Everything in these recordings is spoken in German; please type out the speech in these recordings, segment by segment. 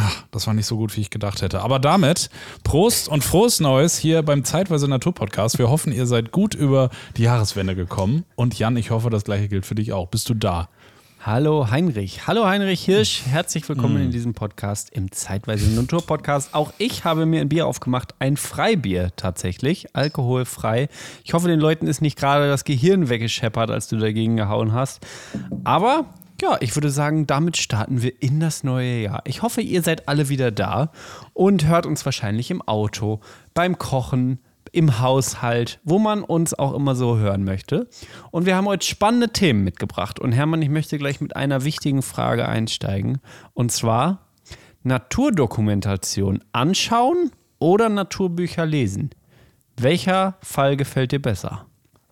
Ach, das war nicht so gut, wie ich gedacht hätte. Aber damit Prost und frohes Neues hier beim Zeitweise Natur Podcast. Wir hoffen, ihr seid gut über die Jahreswende gekommen. Und Jan, ich hoffe, das gleiche gilt für dich auch. Bist du da? Hallo Heinrich. Hallo Heinrich Hirsch. Herzlich willkommen mm. in diesem Podcast, im Zeitweise Natur Podcast. Auch ich habe mir ein Bier aufgemacht, ein Freibier tatsächlich, alkoholfrei. Ich hoffe, den Leuten ist nicht gerade das Gehirn weggescheppert, als du dagegen gehauen hast. Aber ja, ich würde sagen, damit starten wir in das neue Jahr. Ich hoffe, ihr seid alle wieder da und hört uns wahrscheinlich im Auto, beim Kochen, im Haushalt, wo man uns auch immer so hören möchte. Und wir haben heute spannende Themen mitgebracht. Und Hermann, ich möchte gleich mit einer wichtigen Frage einsteigen. Und zwar Naturdokumentation anschauen oder Naturbücher lesen? Welcher Fall gefällt dir besser?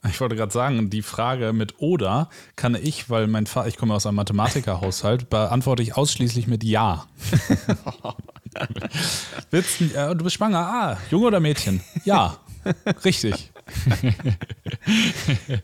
Ich wollte gerade sagen, die Frage mit oder kann ich, weil mein Vater, ich komme aus einem Mathematikerhaushalt, beantworte ich ausschließlich mit Ja. Willst, äh, du bist schwanger? Ah, Junge oder Mädchen? Ja, richtig.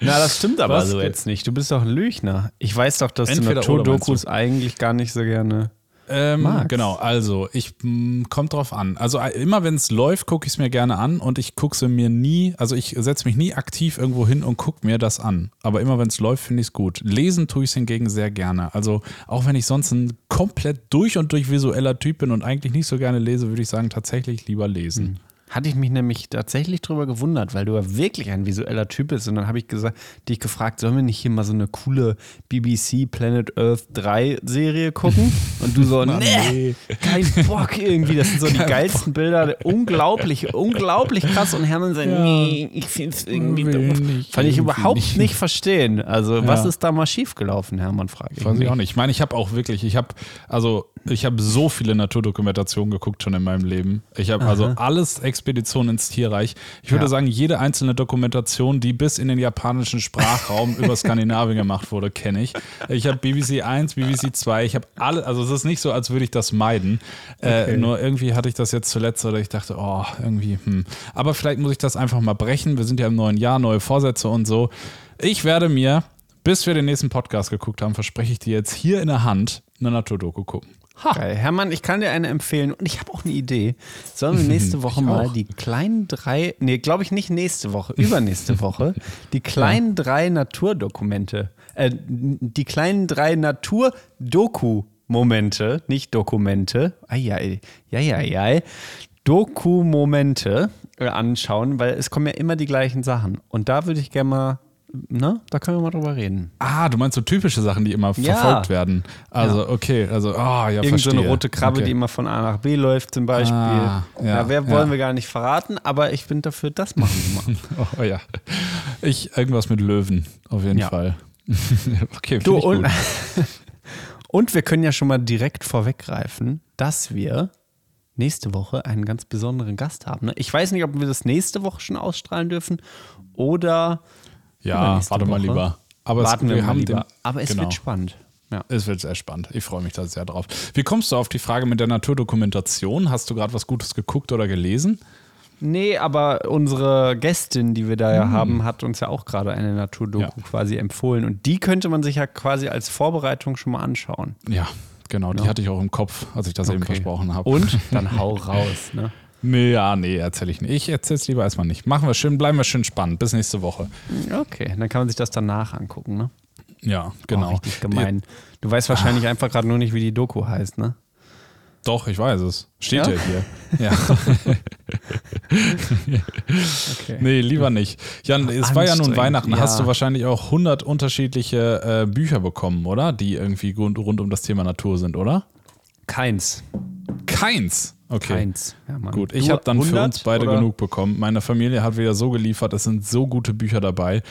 Na, das stimmt aber Was? so jetzt nicht. Du bist doch ein Lügner. Ich weiß doch, dass Entweder du Naturdokus eigentlich gar nicht so gerne ähm, genau, also ich mh, kommt drauf an. Also äh, immer wenn es läuft, gucke ich es mir gerne an und ich gucke es mir nie, also ich setze mich nie aktiv irgendwo hin und gucke mir das an. Aber immer wenn es läuft, finde ich es gut. Lesen tue ich es hingegen sehr gerne. Also auch wenn ich sonst ein komplett durch und durch visueller Typ bin und eigentlich nicht so gerne lese, würde ich sagen, tatsächlich lieber lesen. Mhm hatte ich mich nämlich tatsächlich drüber gewundert, weil du ja wirklich ein visueller Typ bist. Und dann habe ich gesagt, dich gefragt, sollen wir nicht hier mal so eine coole BBC Planet Earth 3 Serie gucken? Und du so, Mann, nee, kein Bock irgendwie. Das sind so die geilsten Bilder. Unglaublich, unglaublich krass. Und Hermann sagt, ja. nee, ich finde es irgendwie doof. Fand ich überhaupt nicht. nicht verstehen. Also, ja. was ist da mal schiefgelaufen, Hermann, frage ich. Weiß ich auch nicht. Ich meine, ich habe auch wirklich, ich habe, also, ich habe so viele Naturdokumentationen geguckt schon in meinem Leben. Ich habe also alles Expedition ins Tierreich. Ich würde ja. sagen, jede einzelne Dokumentation, die bis in den japanischen Sprachraum über Skandinavien gemacht wurde, kenne ich. Ich habe BBC 1, BBC 2, ich habe alle, also es ist nicht so, als würde ich das meiden. Äh, okay. Äh, nur irgendwie hatte ich das jetzt zuletzt oder ich dachte, oh, irgendwie, hm. Aber vielleicht muss ich das einfach mal brechen. Wir sind ja im neuen Jahr, neue Vorsätze und so. Ich werde mir, bis wir den nächsten Podcast geguckt haben, verspreche ich dir jetzt hier in der Hand eine Naturdoku gucken. Ha. Geil. Hermann, ich kann dir eine empfehlen und ich habe auch eine Idee. Sollen wir nächste Woche mal die kleinen drei, nee, glaube ich nicht nächste Woche, übernächste Woche, die kleinen drei Naturdokumente, äh, die kleinen drei Natur-Doku-Momente, nicht Dokumente, ai, ai, ai, ai, Doku-Momente äh, anschauen, weil es kommen ja immer die gleichen Sachen. Und da würde ich gerne mal ne, da können wir mal drüber reden. Ah, du meinst so typische Sachen, die immer ja. verfolgt werden. Also, ja. okay, also, oh, ja, Irgend verstehe. so eine rote Krabbe, okay. die immer von A nach B läuft, zum Beispiel. Ah, ja, wer wollen wir gar nicht verraten, aber ich bin dafür, das machen wir mal. oh ja. Ich, irgendwas mit Löwen, auf jeden Fall. okay, du, und, und wir können ja schon mal direkt vorweggreifen, dass wir nächste Woche einen ganz besonderen Gast haben. Ne? Ich weiß nicht, ob wir das nächste Woche schon ausstrahlen dürfen oder ja, warte mal lieber. Aber Warten es, wir, wir haben lieber. Den, Aber es genau. wird spannend. Ja. Es wird sehr spannend. Ich freue mich da sehr drauf. Wie kommst du auf die Frage mit der Naturdokumentation? Hast du gerade was Gutes geguckt oder gelesen? Nee, aber unsere Gästin, die wir da ja hm. haben, hat uns ja auch gerade eine Naturdoku ja. quasi empfohlen. Und die könnte man sich ja quasi als Vorbereitung schon mal anschauen. Ja, genau. Die hatte ich auch im Kopf, als ich das okay. eben versprochen habe. Und dann hau raus, ne? Nee, ja, nee, erzähle ich nicht. Ich erzähle es lieber erstmal nicht. Machen wir schön, bleiben wir schön spannend. Bis nächste Woche. Okay, dann kann man sich das danach angucken, ne? Ja, genau. Oh, richtig gemein. Du weißt wahrscheinlich ah. einfach gerade nur nicht, wie die Doku heißt, ne? Doch, ich weiß es. Steht ja, ja hier. Ja. okay. Nee, lieber nicht. Jan, es war ja nun Weihnachten. Ja. Hast du wahrscheinlich auch 100 unterschiedliche äh, Bücher bekommen, oder? Die irgendwie rund, rund um das Thema Natur sind, oder? Keins. Keins? Okay. Keins. Ja, Gut, ich habe dann für uns beide oder? genug bekommen. Meine Familie hat wieder so geliefert, es sind so gute Bücher dabei.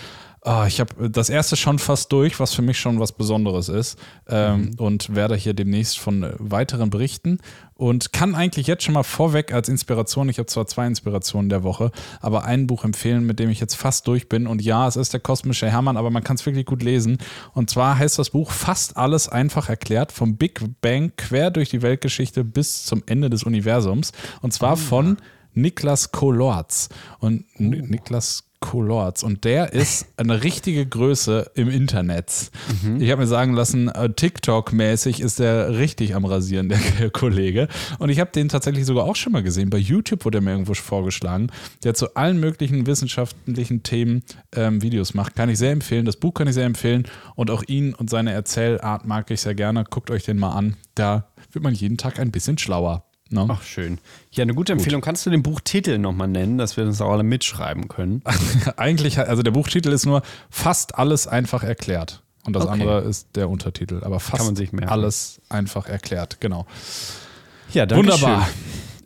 Oh, ich habe das erste schon fast durch, was für mich schon was Besonderes ist. Ähm, mhm. Und werde hier demnächst von äh, weiteren berichten. Und kann eigentlich jetzt schon mal vorweg als Inspiration, ich habe zwar zwei Inspirationen der Woche, aber ein Buch empfehlen, mit dem ich jetzt fast durch bin. Und ja, es ist der kosmische Hermann, aber man kann es wirklich gut lesen. Und zwar heißt das Buch Fast alles einfach erklärt, vom Big Bang quer durch die Weltgeschichte bis zum Ende des Universums. Und zwar oh. von Niklas Kolorz. Und oh. Niklas Colorz und der ist eine richtige Größe im Internet. Mhm. Ich habe mir sagen lassen, äh, TikTok-mäßig ist der richtig am Rasieren, der Kollege. Und ich habe den tatsächlich sogar auch schon mal gesehen. Bei YouTube wurde er mir irgendwo vorgeschlagen. Der zu allen möglichen wissenschaftlichen Themen ähm, Videos macht. Kann ich sehr empfehlen. Das Buch kann ich sehr empfehlen. Und auch ihn und seine Erzählart mag ich sehr gerne. Guckt euch den mal an. Da wird man jeden Tag ein bisschen schlauer. No? Ach, schön. Ja, eine gute Empfehlung. Gut. Kannst du den Buchtitel nochmal nennen, dass wir das auch alle mitschreiben können? Eigentlich, also der Buchtitel ist nur fast alles einfach erklärt. Und das okay. andere ist der Untertitel. Aber fast alles einfach erklärt, genau. Ja, danke Wunderbar. Schön.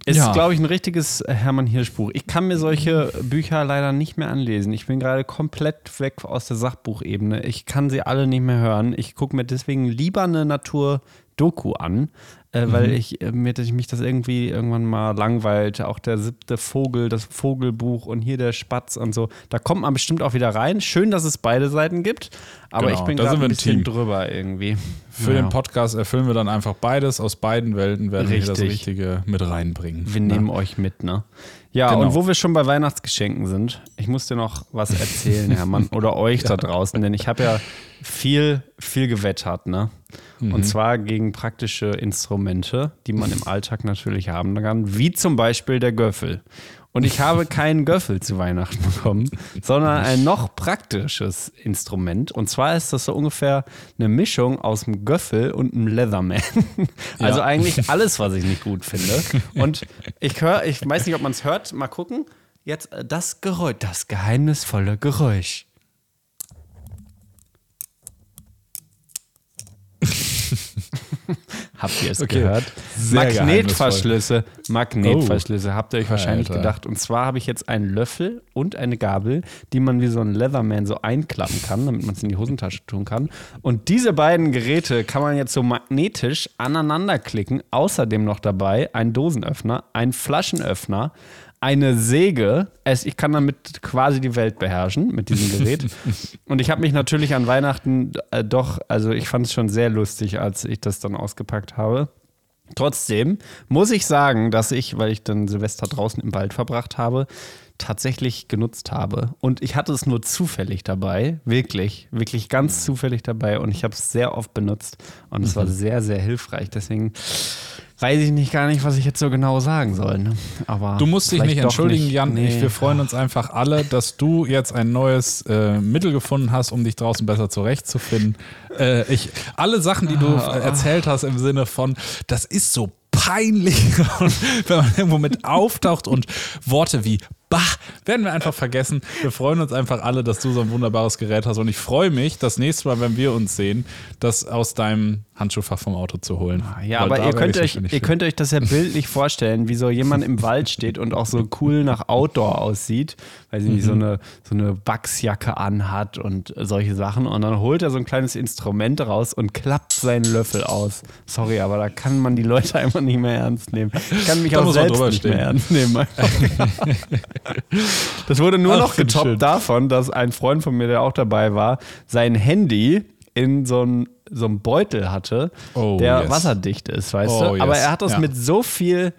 Ist, ja. glaube ich, ein richtiges Hermann Hirschbuch. Ich kann mir solche Bücher leider nicht mehr anlesen. Ich bin gerade komplett weg aus der Sachbuchebene. Ich kann sie alle nicht mehr hören. Ich gucke mir deswegen lieber eine Natur-Doku an, äh, weil mhm. ich äh, mir mich das irgendwie irgendwann mal langweilt. Auch der siebte Vogel, das Vogelbuch und hier der Spatz und so. Da kommt man bestimmt auch wieder rein. Schön, dass es beide Seiten gibt, aber genau, ich bin gerade ein bisschen Team. drüber irgendwie. Für ja. den Podcast erfüllen wir dann einfach beides. Aus beiden Welten werden Richtig. wir das Richtige mit reinbringen. Wir ne? nehmen euch mit, ne? Ja, genau. und wo wir schon bei Weihnachtsgeschenken sind, ich muss dir noch was erzählen, Hermann, oder euch ja. da draußen, denn ich habe ja viel, viel gewettert, ne? Mhm. Und zwar gegen praktische Instrumente, die man im Alltag natürlich haben kann, wie zum Beispiel der Göffel. Und ich habe keinen Göffel zu Weihnachten bekommen, sondern ein noch praktisches Instrument. Und zwar ist das so ungefähr eine Mischung aus einem Göffel und einem Leatherman. Also ja. eigentlich alles, was ich nicht gut finde. Und ich höre, ich weiß nicht, ob man es hört, mal gucken. Jetzt äh, das Geräusch, das geheimnisvolle Geräusch. Habt ihr es okay. gehört? Sehr Magnetverschlüsse. Magnetverschlüsse, oh. habt ihr euch wahrscheinlich Alter. gedacht. Und zwar habe ich jetzt einen Löffel und eine Gabel, die man wie so ein Leatherman so einklappen kann, damit man es in die Hosentasche tun kann. Und diese beiden Geräte kann man jetzt so magnetisch aneinander klicken. Außerdem noch dabei ein Dosenöffner, ein Flaschenöffner, eine Säge. Es, ich kann damit quasi die Welt beherrschen mit diesem Gerät. und ich habe mich natürlich an Weihnachten äh, doch, also ich fand es schon sehr lustig, als ich das dann ausgepackt habe. Trotzdem muss ich sagen, dass ich, weil ich dann Silvester draußen im Wald verbracht habe, tatsächlich genutzt habe. Und ich hatte es nur zufällig dabei, wirklich, wirklich ganz zufällig dabei. Und ich habe es sehr oft benutzt und es war mhm. sehr, sehr hilfreich. Deswegen weiß ich nicht gar nicht, was ich jetzt so genau sagen soll. Ne? Aber du musst dich nicht entschuldigen, nicht. Jan. Nee. Wir freuen uns einfach alle, dass du jetzt ein neues äh, Mittel gefunden hast, um dich draußen besser zurechtzufinden. Äh, ich, alle Sachen, die du ah. erzählt hast im Sinne von, das ist so peinlich, wenn man irgendwo mit auftaucht und Worte wie Bah, werden wir einfach vergessen. Wir freuen uns einfach alle, dass du so ein wunderbares Gerät hast. Und ich freue mich, das nächste Mal, wenn wir uns sehen, das aus deinem Handschuhfach vom Auto zu holen. Ah, ja, aber ihr könnt, euch, ihr könnt euch das ja bildlich vorstellen, wie so jemand im Wald steht und auch so cool nach Outdoor aussieht, weil sie mhm. so eine, so eine Wachsjacke anhat und solche Sachen. Und dann holt er so ein kleines Instrument raus und klappt seinen Löffel aus. Sorry, aber da kann man die Leute einfach nicht mehr ernst nehmen. Ich kann mich da auch selbst nicht stehen. mehr ernst nehmen. das wurde nur Ach, noch getoppt schön. davon, dass ein Freund von mir, der auch dabei war, sein Handy in so einem so Beutel hatte, oh, der yes. wasserdicht ist, weißt oh, du? Yes. Aber er hat das ja. mit so viel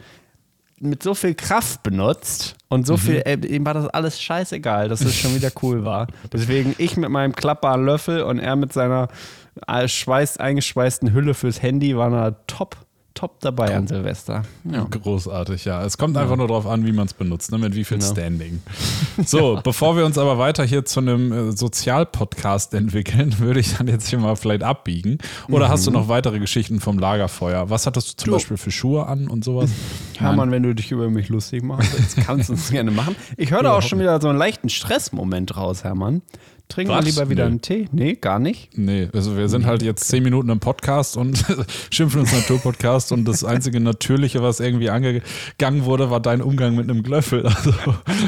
mit so viel Kraft benutzt und so mhm. viel, ey, ihm war das alles scheißegal, dass es schon wieder cool war. Deswegen ich mit meinem klappbaren Löffel und er mit seiner äh, schweiß eingeschweißten Hülle fürs Handy waren da top top dabei an Silvester. Ja. Großartig, ja. Es kommt einfach nur darauf an, wie man es benutzt, ne? mit wie viel genau. Standing. So, bevor wir uns aber weiter hier zu einem äh, Sozialpodcast entwickeln, würde ich dann jetzt hier mal vielleicht abbiegen. Oder mhm. hast du noch weitere Geschichten vom Lagerfeuer? Was hattest du zum du. Beispiel für Schuhe an und sowas? Hermann, wenn du dich über mich lustig machst, kannst du es gerne machen. Ich höre da auch schon wieder so einen leichten Stressmoment raus, Hermann. Trinken wir lieber wieder nee. einen Tee? Nee, gar nicht. Nee, also wir sind halt jetzt zehn Minuten im Podcast und schimpfen uns Naturpodcast und das einzige Natürliche, was irgendwie angegangen wurde, war dein Umgang mit einem Glöffel. Also.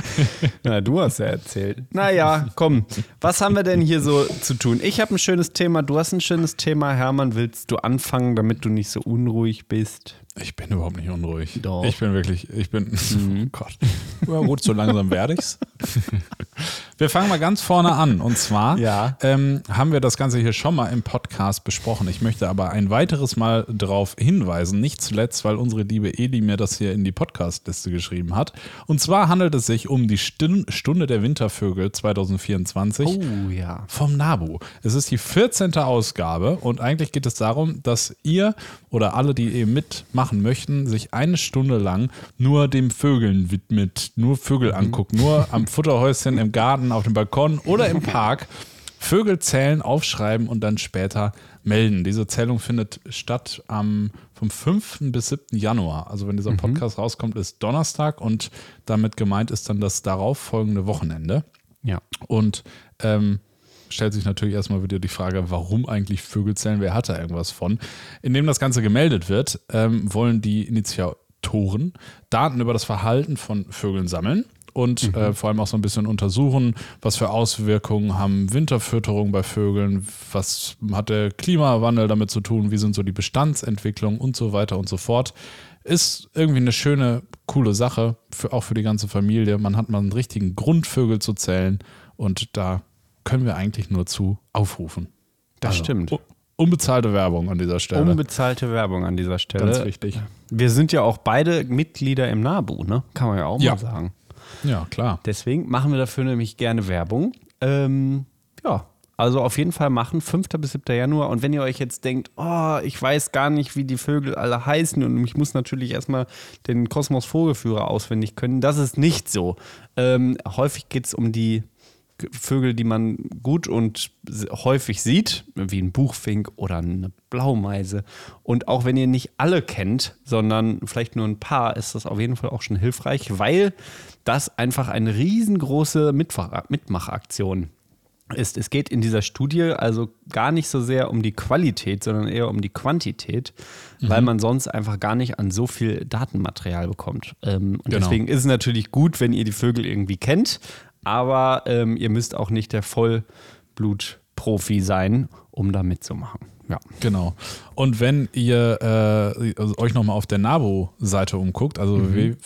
Na, du hast ja erzählt. Naja, komm, was haben wir denn hier so zu tun? Ich habe ein schönes Thema, du hast ein schönes Thema. Hermann, willst du anfangen, damit du nicht so unruhig bist? Ich bin überhaupt nicht unruhig. Doch. Ich bin wirklich, ich bin, mhm. oh Gott. Ja, gut, so langsam werde ich's. Wir fangen mal ganz vorne an. Und zwar Ja. ähm, haben wir das Ganze hier schon mal im Podcast besprochen. Ich möchte aber ein weiteres Mal darauf hinweisen, nicht zuletzt, weil unsere liebe Eli mir das hier in die Podcastliste geschrieben hat. Und zwar handelt es sich um die Stunde der Wintervögel 2024 Oh ja. vom NABU. Es ist die 14. Ausgabe und eigentlich geht es darum, dass ihr oder alle, die eben mitmachen möchten, sich eine Stunde lang nur dem Vögeln widmet, nur Vögel anguckt, nur am Futterhäuschen, im Garten, auf dem Balkon oder im Park. Vögel zählen, aufschreiben und dann später melden. Diese Zählung findet statt am vom 5. bis 7. Januar. Also wenn dieser Podcast rauskommt, ist Donnerstag und damit gemeint ist dann das darauffolgende Wochenende. Ja. Und ähm, stellt sich natürlich erstmal wieder die Frage, warum eigentlich Vögel zählen? Wer hat da irgendwas von? Indem das Ganze gemeldet wird, ähm, wollen die Initiatoren Daten über das Verhalten von Vögeln sammeln und äh, vor allem auch so ein bisschen untersuchen, was für Auswirkungen haben Winterfütterung bei Vögeln, was hat der Klimawandel damit zu tun, wie sind so die Bestandsentwicklungen und so weiter und so fort. Ist irgendwie eine schöne, coole Sache, für, auch für die ganze Familie. Man hat mal einen richtigen Grund, Vögel zu zählen und da können wir eigentlich nur zu aufrufen. Das Also, stimmt. Unbezahlte Werbung an dieser Stelle. Unbezahlte Werbung an dieser Stelle. Ganz wichtig. Wir sind ja auch beide Mitglieder im NABU, ne? Kann man ja auch Ja. mal sagen. Ja, klar. Deswegen machen wir dafür nämlich gerne Werbung. Ähm, ja, also auf jeden Fall machen, 5. bis 7. Januar. Und wenn ihr euch jetzt denkt, oh, ich weiß gar nicht, wie die Vögel alle heißen und ich muss natürlich erstmal den Kosmos Vogelführer auswendig können, das ist nicht so. Ähm, häufig geht es um die Vögel, die man gut und häufig sieht, wie ein Buchfink oder eine Blaumeise. Und auch wenn ihr nicht alle kennt, sondern vielleicht nur ein paar, ist das auf jeden Fall auch schon hilfreich, weil das einfach eine riesengroße Mitmachaktion ist. Es geht in dieser Studie also gar nicht so sehr um die Qualität, sondern eher um die Quantität, weil man sonst einfach gar nicht an so viel Datenmaterial bekommt. Ähm, und Genau. deswegen ist es natürlich gut, wenn ihr die Vögel irgendwie kennt, aber ähm, ihr müsst auch nicht der Vollblutprofi sein, um da mitzumachen. Ja. Genau. Und wenn ihr äh, also euch nochmal auf der NABU-Seite umguckt, also Mhm.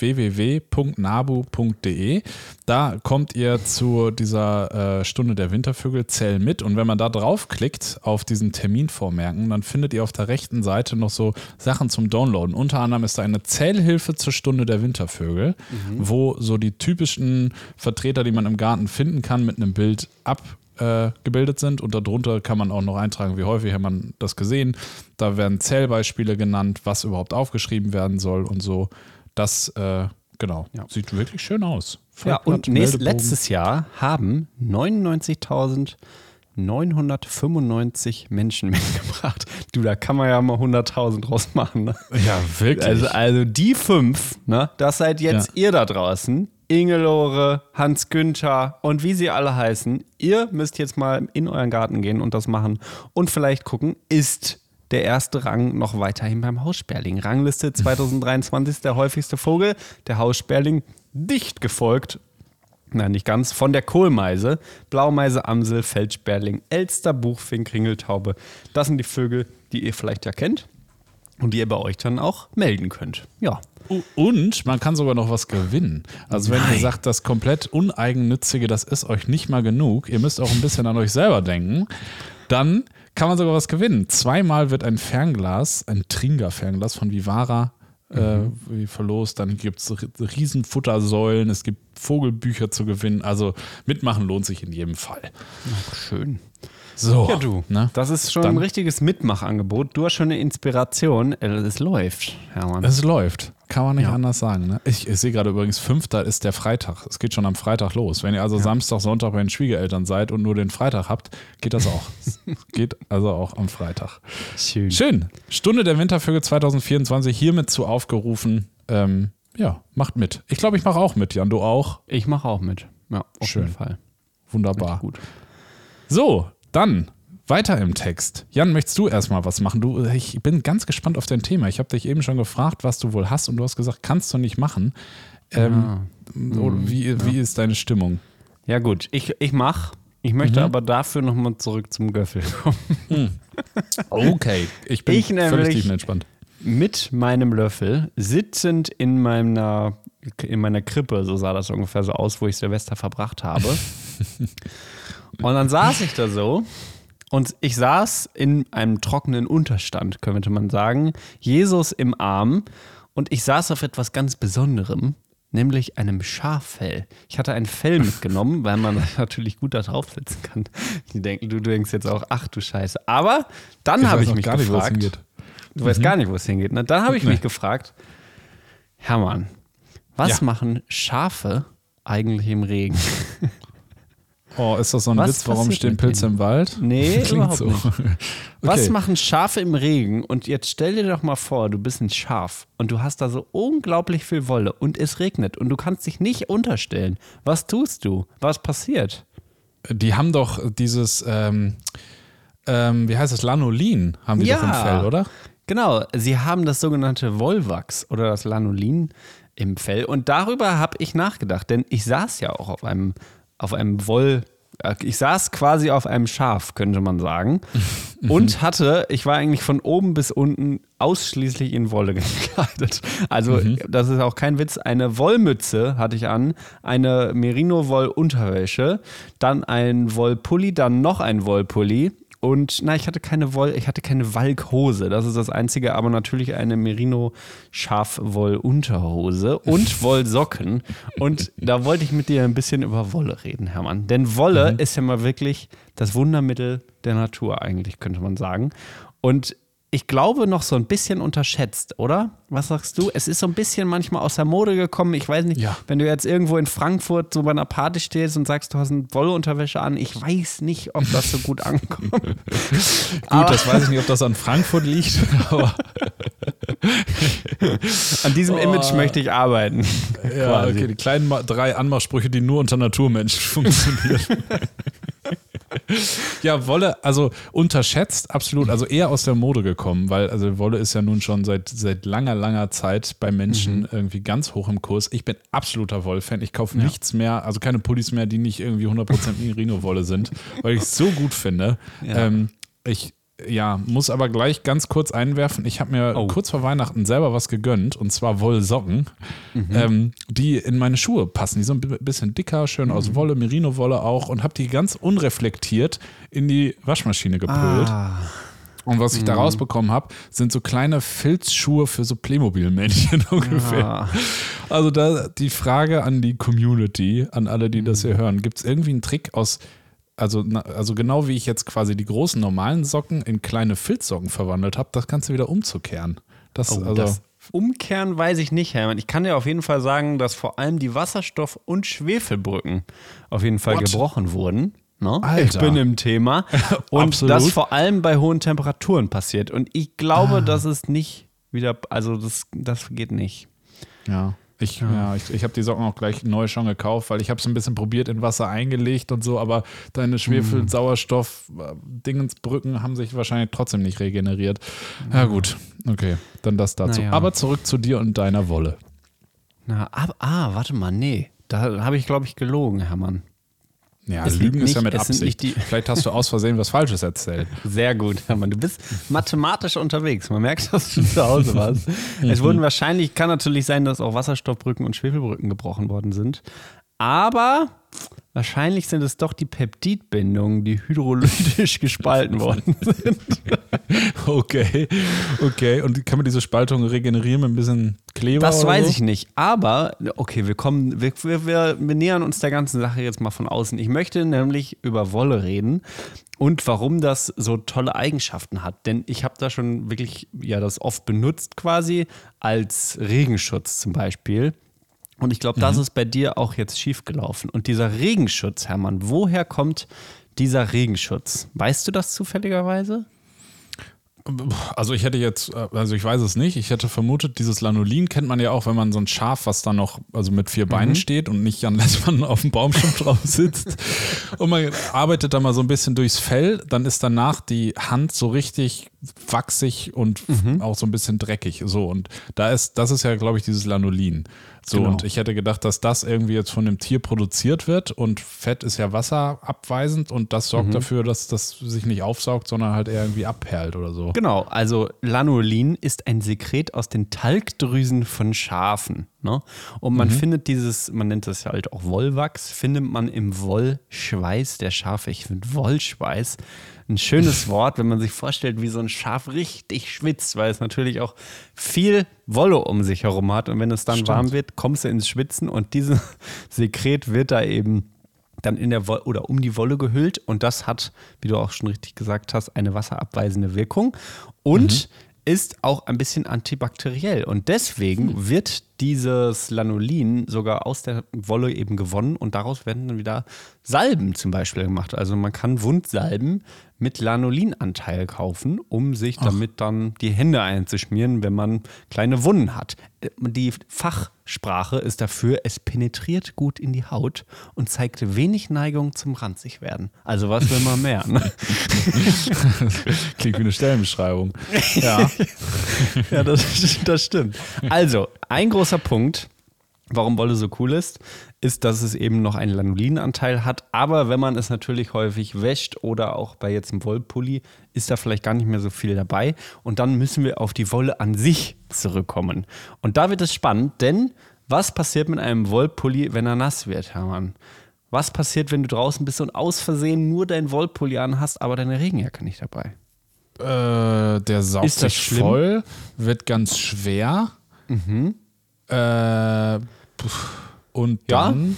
www.nabu.de, da kommt ihr zu dieser äh, Stunde der Wintervögel Zähl mit. Und wenn man da draufklickt auf diesen Termin vormerken, dann findet ihr auf der rechten Seite noch so Sachen zum Downloaden. Unter anderem ist da eine Zählhilfe zur Stunde der Wintervögel, wo so die typischen Vertreter, die man im Garten finden kann, mit einem Bild ab äh, gebildet sind und darunter kann man auch noch eintragen, wie häufig hat man das gesehen. Da werden Zählbeispiele genannt, was überhaupt aufgeschrieben werden soll und so. Das, äh, genau, Ja. sieht wirklich schön aus. Ja, und nächst, letztes Jahr haben 99.995 Menschen mitgebracht. Du, da kann man ja mal 100.000 draus machen. Ne? Ja, wirklich. Also, also die fünf, ne, das seid jetzt Ja. ihr da draußen. Ingelore, Hans Günther und wie sie alle heißen. Ihr müsst jetzt mal in euren Garten gehen und das machen und vielleicht gucken, ist der erste Rang noch weiterhin beim Haussperling. Rangliste 2023 der häufigste Vogel. Der Haussperling dicht gefolgt Nein, nicht ganz. Von der Kohlmeise, Blaumeise, Amsel, Feldsperling, Elster, Buchfink, Ringeltaube. Das sind die Vögel, die ihr vielleicht ja kennt und die ihr bei euch dann auch melden könnt. Ja. Und man kann sogar noch was gewinnen. Also wenn ihr sagt, das komplett Uneigennützige, das ist euch nicht mal genug, ihr müsst auch ein bisschen an euch selber denken, dann kann man sogar was gewinnen. Zweimal wird ein Fernglas, ein Tringa-Fernglas von Vivara äh, wie verlost. Dann gibt es Riesenfuttersäulen, es gibt Vogelbücher zu gewinnen. Also mitmachen lohnt sich in jedem Fall. Schön. So, Ja, du. Ne? Das ist schon Dann- ein richtiges Mitmachangebot. Du hast schon eine Inspiration. Äh, Es läuft, Hermann. Es läuft. Kann man nicht Ja. anders sagen. Ne? Ich, ich sehe gerade übrigens, fünfter ist der Freitag. Es geht schon am Freitag los. Wenn ihr also Samstag, Sonntag bei den Schwiegereltern seid und nur den Freitag habt, geht das auch. Geht also auch am Freitag. Schön. Schön. Stunde der Wintervögel 2024 hiermit zu aufgerufen. Ähm, ja, macht mit. Ich glaube, ich mache auch mit, Jan. Du auch? Ich mache auch mit. Ja, auf Schön. jeden Fall. Wunderbar. Gut. So, dann weiter im Text. Jan, möchtest du erstmal was machen? Du, ich bin ganz gespannt auf dein Thema. Ich habe dich eben schon gefragt, was du wohl hast und du hast gesagt, kannst du nicht machen. Ähm, oder wie, wie ist deine Stimmung? Ja, gut. Ich, ich mach. Ich möchte Mhm. aber dafür nochmal zurück zum Göffel kommen. Okay, ich bin Ich nämlich- völlig tiefenentspannt. Mit meinem Löffel, sitzend in meiner, in meiner Krippe, so sah das ungefähr so aus, wo ich Silvester verbracht habe. Und dann saß ich da so und ich saß in einem trockenen Unterstand, könnte man sagen. Jesus im Arm und ich saß auf etwas ganz Besonderem, nämlich einem Schaffell. Ich hatte ein Fell mitgenommen, weil man natürlich gut da draufsetzen kann. Die denken, du denkst jetzt auch, ach du Scheiße. Aber dann habe ich mich gar gefragt. Du weißt Mhm. gar nicht, wo es hingeht. Ne? Dann habe ich Nee. mich gefragt, Hermann, was Ja. machen Schafe eigentlich im Regen? Oh, ist das so ein Was Witz? Warum stehen Pilze im Wald? Nee, Klingt so. Okay. Was machen Schafe im Regen? Und jetzt stell dir doch mal vor, du bist ein Schaf und du hast da so unglaublich viel Wolle und es regnet und du kannst dich nicht unterstellen. Was tust du? Was passiert? Die haben doch dieses, ähm, ähm, wie heißt es, Lanolin haben die doch im Fell, oder? Genau, sie haben das sogenannte Wollwachs oder das Lanolin im Fell. Und darüber habe ich nachgedacht, denn ich saß ja auch auf einem, auf einem Woll, äh, ich saß quasi auf einem Schaf, könnte man sagen, und hatte, ich war eigentlich von oben bis unten ausschließlich in Wolle gekleidet. Also das ist auch kein Witz, eine Wollmütze hatte ich an, eine Merino-Woll-Unterwäsche, dann ein Wollpulli, dann noch ein Wollpulli und na, ich hatte keine Woll, ich hatte keine Walkhose. Das ist das einzige, aber natürlich eine Merino Schafwoll Unterhose und Wollsocken. Und da wollte ich mit dir ein bisschen über Wolle reden, Hermann. Denn Wolle ist ja mal wirklich das Wundermittel der Natur, eigentlich könnte man sagen. Und ich glaube, noch so ein bisschen unterschätzt, oder? Was sagst du? Es ist so ein bisschen manchmal aus der Mode gekommen. Ich weiß nicht, Ja. wenn du jetzt irgendwo in Frankfurt so bei einer Party stehst und sagst, du hast eine Wollunterwäsche an, ich weiß nicht, ob das so gut ankommt. Gut, das weiß ich nicht, ob das an Frankfurt liegt, aber An diesem Image möchte ich arbeiten. ja, Quasi. okay, die kleinen drei Anmachsprüche, die nur unter Naturmenschen funktionieren. ja, Wolle, also unterschätzt, absolut, also eher aus der Mode gekommen, weil also Wolle ist ja nun schon seit, seit langer, langer Zeit bei Menschen irgendwie ganz hoch im Kurs. Ich bin absoluter Wollfan. Ich kaufe nichts mehr, also keine Pullis mehr, die nicht irgendwie 100% Merino-Wolle sind, weil ich es so gut finde. Ähm, ich ja, muss aber gleich ganz kurz einwerfen. Ich habe mir Oh. kurz vor Weihnachten selber was gegönnt und zwar Wollsocken, ähm, die in meine Schuhe passen. Die sind ein bisschen dicker, schön aus Wolle, Merino-Wolle auch und habe die ganz unreflektiert in die Waschmaschine gepult. Ah. Und was ich da rausbekommen habe, sind so kleine Filzschuhe für so Playmobil-Männchen ungefähr. Ah. Also da die Frage an die Community, an alle, die das hier hören, gibt es irgendwie einen Trick aus, also, also genau wie ich jetzt quasi die großen normalen Socken in kleine Filzsocken verwandelt habe, das Ganze wieder umzukehren. Das, Oh, also, das Umkehren weiß ich nicht, Hermann. Ich kann dir auf jeden Fall sagen, dass vor allem die Wasserstoff- und Schwefelbrücken auf jeden Fall What? gebrochen wurden. Ne? Ich bin im Thema. Und das vor allem bei hohen Temperaturen passiert. Und ich glaube, das ist nicht wieder, also das, das geht nicht. ja. Ich, ja. ich, ich habe die Socken auch gleich neu schon gekauft, weil ich habe es ein bisschen probiert, in Wasser eingelegt und so, aber deine Schwefel-, Sauerstoff-, äh, Dingensbrücken haben sich wahrscheinlich trotzdem nicht regeneriert. Ja, gut, okay, dann das dazu. Naja. Aber zurück zu dir und deiner Wolle. Na, ab, ah, warte mal, nee. Da habe ich, glaube ich, gelogen, Hermann. Ja, Es Lügen ist ja mit Absicht. Vielleicht hast du aus Versehen was Falsches erzählt. Sehr gut, Hermann. Du bist mathematisch unterwegs. Man merkt, dass du zu Hause warst. es wurden wahrscheinlich, kann natürlich sein, dass auch Wasserstoffbrücken und Schwefelbrücken gebrochen worden sind. Aber wahrscheinlich sind es doch die Peptidbindungen, die hydrolytisch gespalten worden sind. Okay, okay. Und kann man diese Spaltung regenerieren mit ein bisschen Kleber? Das weiß so? ich nicht. Aber, okay, wir kommen, wir, wir, wir, wir nähern uns der ganzen Sache jetzt mal von außen. Ich möchte nämlich über Wolle reden und warum das so tolle Eigenschaften hat. Denn ich habe da schon wirklich, ja, das oft benutzt quasi als Regenschutz zum Beispiel. Und ich glaube, das ist bei dir auch jetzt schiefgelaufen. Und dieser Regenschutz, Hermann, woher kommt dieser Regenschutz? Weißt du das zufälligerweise? Also ich hätte jetzt, äh, also ich weiß es nicht, ich hätte vermutet, dieses Lanolin kennt man ja auch, wenn man so ein Schaf, was dann noch, also mit vier Beinen steht und nicht Jan Lessmann auf dem Baumstumpf drauf sitzt und man arbeitet da mal so ein bisschen durchs Fell, dann ist danach die Hand so richtig wachsig und auch so ein bisschen dreckig. So und da ist, das ist ja, glaube ich, dieses Lanolin. So Genau. und ich hätte gedacht, dass das irgendwie jetzt von dem Tier produziert wird und Fett ist ja wasserabweisend und das sorgt dafür, dass das sich nicht aufsaugt, sondern halt eher irgendwie abperlt oder so. Genau, also Lanolin ist ein Sekret aus den Talgdrüsen von Schafen. Ne? Und man mhm. findet dieses, man nennt das ja halt auch Wollwachs, findet man im Wollschweiß der Schafe. Ich finde Wollschweiß ein schönes Wort, wenn man sich vorstellt, wie so ein Schaf richtig schwitzt, weil es natürlich auch viel Wolle um sich herum hat. Und wenn es dann Stimmt. warm wird, kommst du ins Schwitzen und dieses Sekret wird da eben dann in der Wolle oder um die Wolle gehüllt und das hat, wie du auch schon richtig gesagt hast, eine wasserabweisende Wirkung und mhm ist auch ein bisschen antibakteriell. Und deswegen hm. wird dieses Lanolin sogar aus der Wolle eben gewonnen und daraus werden dann wieder Salben zum Beispiel gemacht. Also man kann Wundsalben mit Lanolinanteil kaufen, um sich Ach. damit dann die Hände einzuschmieren, wenn man kleine Wunden hat. Die Fachsprache ist dafür, es penetriert gut in die Haut und zeigt wenig Neigung zum ranzig werden. Also was will man mehr? Ne? Klingt wie eine Stellenbeschreibung. Ja, ja das, das stimmt. Also, ein großer Punkt, warum Wolle so cool ist, ist, dass es eben noch einen Lanolinanteil hat. Aber wenn man es natürlich häufig wäscht oder auch bei jetzt einem Wollpulli, ist da vielleicht gar nicht mehr so viel dabei. Und dann müssen wir auf die Wolle an sich zurückkommen. Und da wird es spannend, denn was passiert mit einem Wollpulli, wenn er nass wird, Hermann? Was passiert, wenn du draußen bist und aus Versehen nur dein Wollpulli an hast, aber deine Regenjacke nicht dabei? Äh, der saugt sich schlimm? voll, wird ganz schwer. Mhm. Äh, und dann,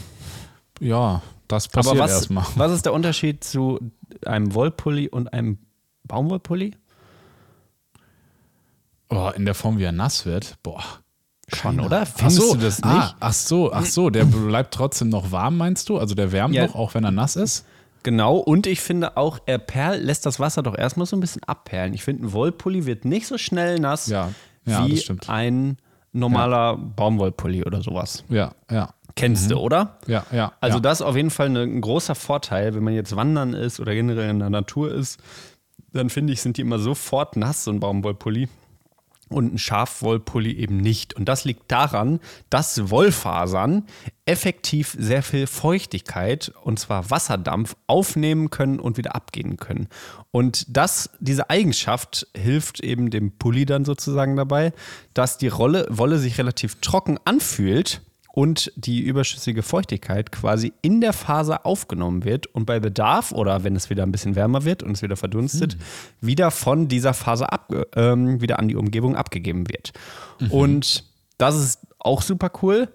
ja, ja das passiert was, erstmal. Was ist der Unterschied zu einem Wollpulli und einem Baumwollpulli? Oh, in der Form, wie er nass wird. Boah. Schon, oder? Findest ach so, du das ah, nicht? Ah, ach so, ach so, der bleibt trotzdem noch warm, meinst du? Also der wärmt ja. noch, auch wenn er nass ist? Genau, und ich finde auch, er perl lässt das Wasser doch erstmal so ein bisschen abperlen. Ich finde, ein Wollpulli wird nicht so schnell nass ja. Ja, wie ein normaler ja. Baumwollpulli oder sowas. Ja, ja. Kennst mhm. du, oder? Ja, ja. Also, ja. das ist auf jeden Fall ein großer Vorteil, wenn man jetzt wandern ist oder generell in der Natur ist. Dann finde ich, sind die immer sofort nass, so ein Baumwollpulli und ein Schafwollpulli eben nicht. Und das liegt daran, dass Wollfasern effektiv sehr viel Feuchtigkeit, und zwar Wasserdampf, aufnehmen können und wieder abgehen können. Und das, diese Eigenschaft hilft eben dem Pulli dann sozusagen dabei, dass die Rolle, Wolle sich relativ trocken anfühlt und die überschüssige Feuchtigkeit quasi in der Faser aufgenommen wird und bei Bedarf oder wenn es wieder ein bisschen wärmer wird und es wieder verdunstet, mhm. wieder von dieser Faser ab, ähm, wieder an die Umgebung abgegeben wird. Mhm. Und das ist auch super cool,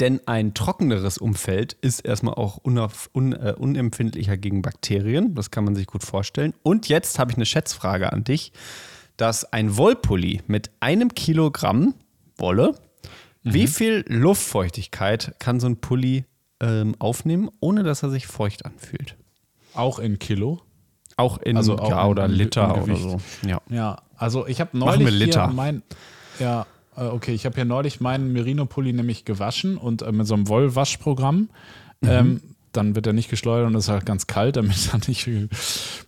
denn ein trockeneres Umfeld ist erstmal auch unauf, un, äh, unempfindlicher gegen Bakterien. Das kann man sich gut vorstellen. Und jetzt habe ich eine Schätzfrage an dich, dass ein Wollpulli mit einem Kilogramm Wolle Mhm. Wie viel Luftfeuchtigkeit kann so ein Pulli ähm, aufnehmen, ohne dass er sich feucht anfühlt? Auch in Kilo? Auch in also auch ja, oder Liter oder so. Ja, ja also ich habe neulich Liter. mein ja äh, okay, ich habe hier neulich meinen Merino-Pulli nämlich gewaschen und äh, mit so einem Wollwaschprogramm. Mhm. Ähm, dann wird er nicht geschleudert und ist halt ganz kalt, damit da nicht viel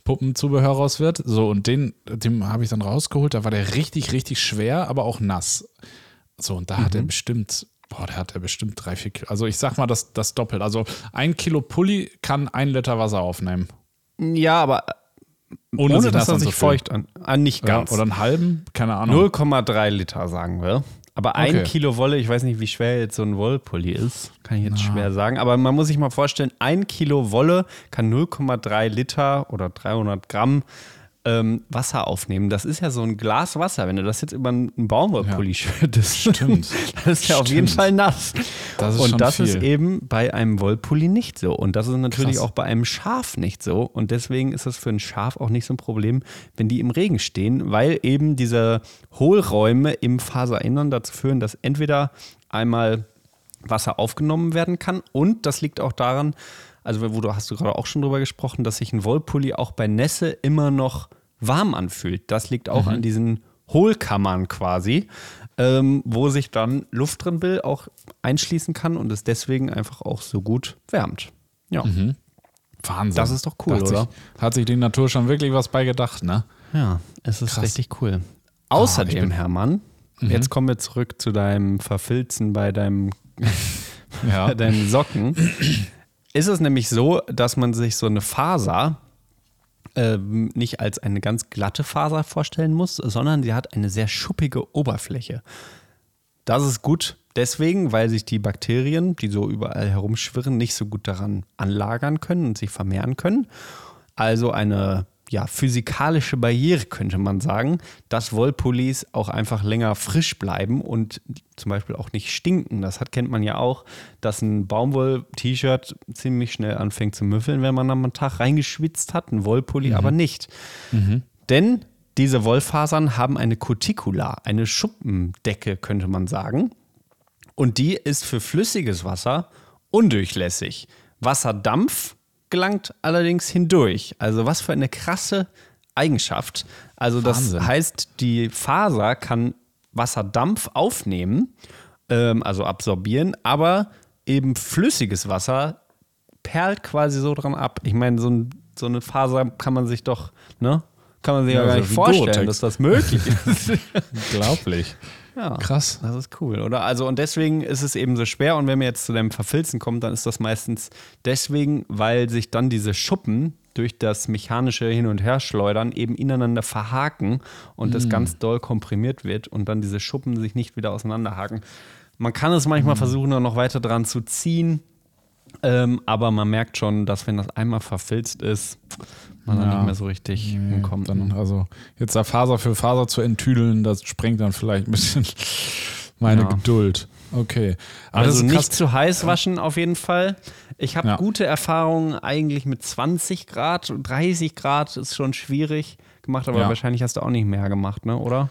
Puppenzubehör raus wird. So, und den, den habe ich dann rausgeholt. Da war der richtig, richtig schwer, aber auch nass. So, und da mhm. hat er mhm. bestimmt, boah, der hat er bestimmt drei, vier Kilo. Also ich sag mal, das, das doppelt. Also ein Kilo Pulli kann ein Liter Wasser aufnehmen. Ja, aber ohne, ohne dass er sich feucht an. Ah, nicht ganz. Ja, oder einen halben, keine Ahnung. 0,3 Liter, sagen wir. Aber ein okay. Kilo Wolle, ich weiß nicht, wie schwer jetzt so ein Wollpulli ist, kann ich jetzt ah. schwer sagen. Aber man muss sich mal vorstellen, ein Kilo Wolle kann 0,3 Liter oder 300 Gramm ähm, Wasser aufnehmen. Das ist ja so ein Glas Wasser. Wenn du das jetzt über einen Baumwollpulli ja. schüttest, stimmt. das ist ja auf jeden Fall nass. Das und das viel. ist eben bei einem Wollpulli nicht so. Und das ist natürlich Krass. auch bei einem Schaf nicht so. Und deswegen ist das für ein Schaf auch nicht so ein Problem, wenn die im Regen stehen, weil eben diese Hohlräume im Faserinnern dazu führen, dass entweder einmal Wasser aufgenommen werden kann und das liegt auch daran, also wo du hast du gerade auch schon drüber gesprochen, dass sich ein Wollpulli auch bei Nässe immer noch warm anfühlt. Das liegt auch mhm. an diesen Hohlkammern quasi, ähm, wo sich dann Luft drin will, auch einschließen kann und es deswegen einfach auch so gut wärmt. Ja. Mhm. Wahnsinn. Das ist doch cool, hat oder? Sich, hat sich die Natur schon wirklich was bei gedacht, ne? Ja, es ist Krass. richtig cool. Außerdem, oh, Hermann, mhm. jetzt kommen wir zurück zu deinem Verfilzen bei deinem, ja. bei deinen Socken. Ist es nämlich so, dass man sich so eine Faser ähm, nicht als eine ganz glatte Faser vorstellen muss, sondern sie hat eine sehr schuppige Oberfläche. Das ist gut deswegen, weil sich die Bakterien, die so überall herumschwirren, nicht so gut daran anlagern können und sich vermehren können. Also eine ja, physikalische Barriere, könnte man sagen, dass Wollpullis auch einfach länger frisch bleiben und zum Beispiel auch nicht stinken. Das hat, kennt man ja auch, dass ein Baumwoll-T-Shirt ziemlich schnell anfängt zu müffeln, wenn man am Tag reingeschwitzt hat, ein Wollpulli mhm. aber nicht. Mhm. Denn diese Wollfasern haben eine Cuticula, eine Schuppendecke, könnte man sagen. Und die ist für flüssiges Wasser undurchlässig. Wasserdampf gelangt allerdings hindurch. Also was für eine krasse Eigenschaft. Also das Wahnsinn. heißt, die Faser kann Wasserdampf aufnehmen, ähm, also absorbieren, aber eben flüssiges Wasser perlt quasi so dran ab. Ich meine, so, ein, so eine Faser kann man sich doch, ne? Kann man sich ja, ja gar nicht vorstellen, dass das möglich ist. Unglaublich. Ja, krass. Das ist cool, oder? Also, und deswegen ist es eben so schwer. Und wenn wir jetzt zu dem Verfilzen kommen, dann ist das meistens deswegen, weil sich dann diese Schuppen durch das mechanische Hin- und Herschleudern eben ineinander verhaken und mm. das ganz doll komprimiert wird und dann diese Schuppen sich nicht wieder auseinanderhaken. Man kann es manchmal mm. versuchen, noch weiter dran zu ziehen, ähm, aber man merkt schon, dass wenn das einmal verfilzt ist, man ja. dann nicht mehr so richtig nee, hinkommt. Dann, also jetzt da Faser für Faser zu enttüdeln, das sprengt dann vielleicht ein bisschen meine ja. Geduld. Okay. Aber also nicht zu heiß waschen auf jeden Fall. Ich habe ja. gute Erfahrungen eigentlich mit 20 Grad, 30 Grad ist schon schwierig gemacht, aber wahrscheinlich hast du auch nicht mehr gemacht, ne? Oder?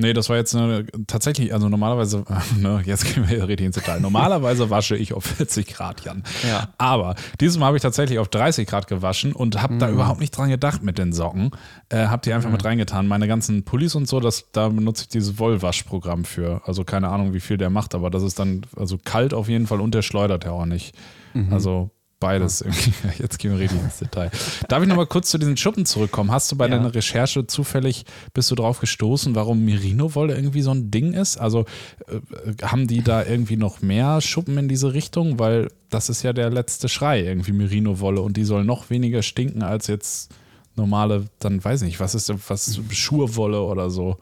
Nee, das war jetzt eine, tatsächlich, also normalerweise, ne, jetzt gehen wir richtig ins Detail. Normalerweise wasche ich auf 40 Grad, Jan. Ja. Aber dieses Mal habe ich tatsächlich auf 30 Grad gewaschen und habe mhm. da überhaupt nicht dran gedacht mit den Socken. Äh, habe die einfach mhm. mit reingetan. Meine ganzen Pullis und so, das, da benutze ich dieses Wollwaschprogramm für. Also keine Ahnung, wie viel der macht, aber das ist dann also kalt auf jeden Fall und der schleudert ja auch nicht. Mhm. Also Beides. Irgendwie. Jetzt gehen wir richtig ins Detail. Darf ich nochmal kurz zu diesen Schuppen zurückkommen? Hast du bei ja. deiner Recherche zufällig, bist du drauf gestoßen, warum Merino-Wolle irgendwie so ein Ding ist? Also äh, haben die da irgendwie noch mehr Schuppen in diese Richtung? Weil das ist ja der letzte Schrei, irgendwie Merino-Wolle und die soll noch weniger stinken als jetzt normale, dann weiß ich nicht, was ist was, Schurwolle oder so.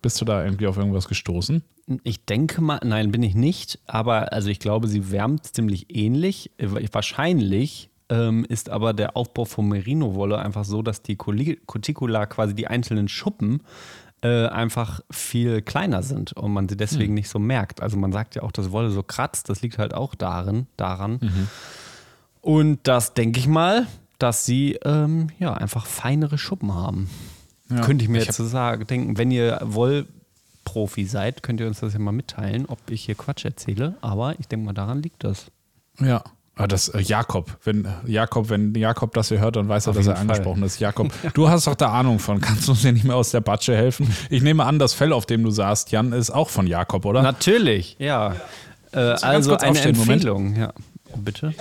Bist du da irgendwie auf irgendwas gestoßen? Ich denke mal, nein, bin ich nicht, aber also ich glaube, sie wärmt ziemlich ähnlich. Wahrscheinlich ähm, ist aber der Aufbau von Merino-Wolle einfach so, dass die Cuticula, quasi die einzelnen Schuppen, äh, einfach viel kleiner sind und man sie deswegen hm. nicht so merkt. Also man sagt ja auch, dass Wolle so kratzt, das liegt halt auch darin, daran. Mhm. Und das denke ich mal, dass sie ähm, ja einfach feinere Schuppen haben. Ja. Könnte ich mir ich jetzt so sagen, denken, wenn ihr Wollprofi seid, könnt ihr uns das ja mal mitteilen, ob ich hier Quatsch erzähle. Aber ich denke mal, daran liegt das. Ja. Aber das äh, Jakob, wenn Jakob, wenn Jakob das hier hört, dann weiß er, dass er Fall. angesprochen ist. Jakob, du hast doch da Ahnung von. Kannst du uns ja nicht mehr aus der Batsche helfen? Ich nehme an, das Fell, auf dem du saßt, Jan, ist auch von Jakob, oder? Natürlich, ja. Äh, also eine Empfehlung, Moment? ja. Bitte. Ich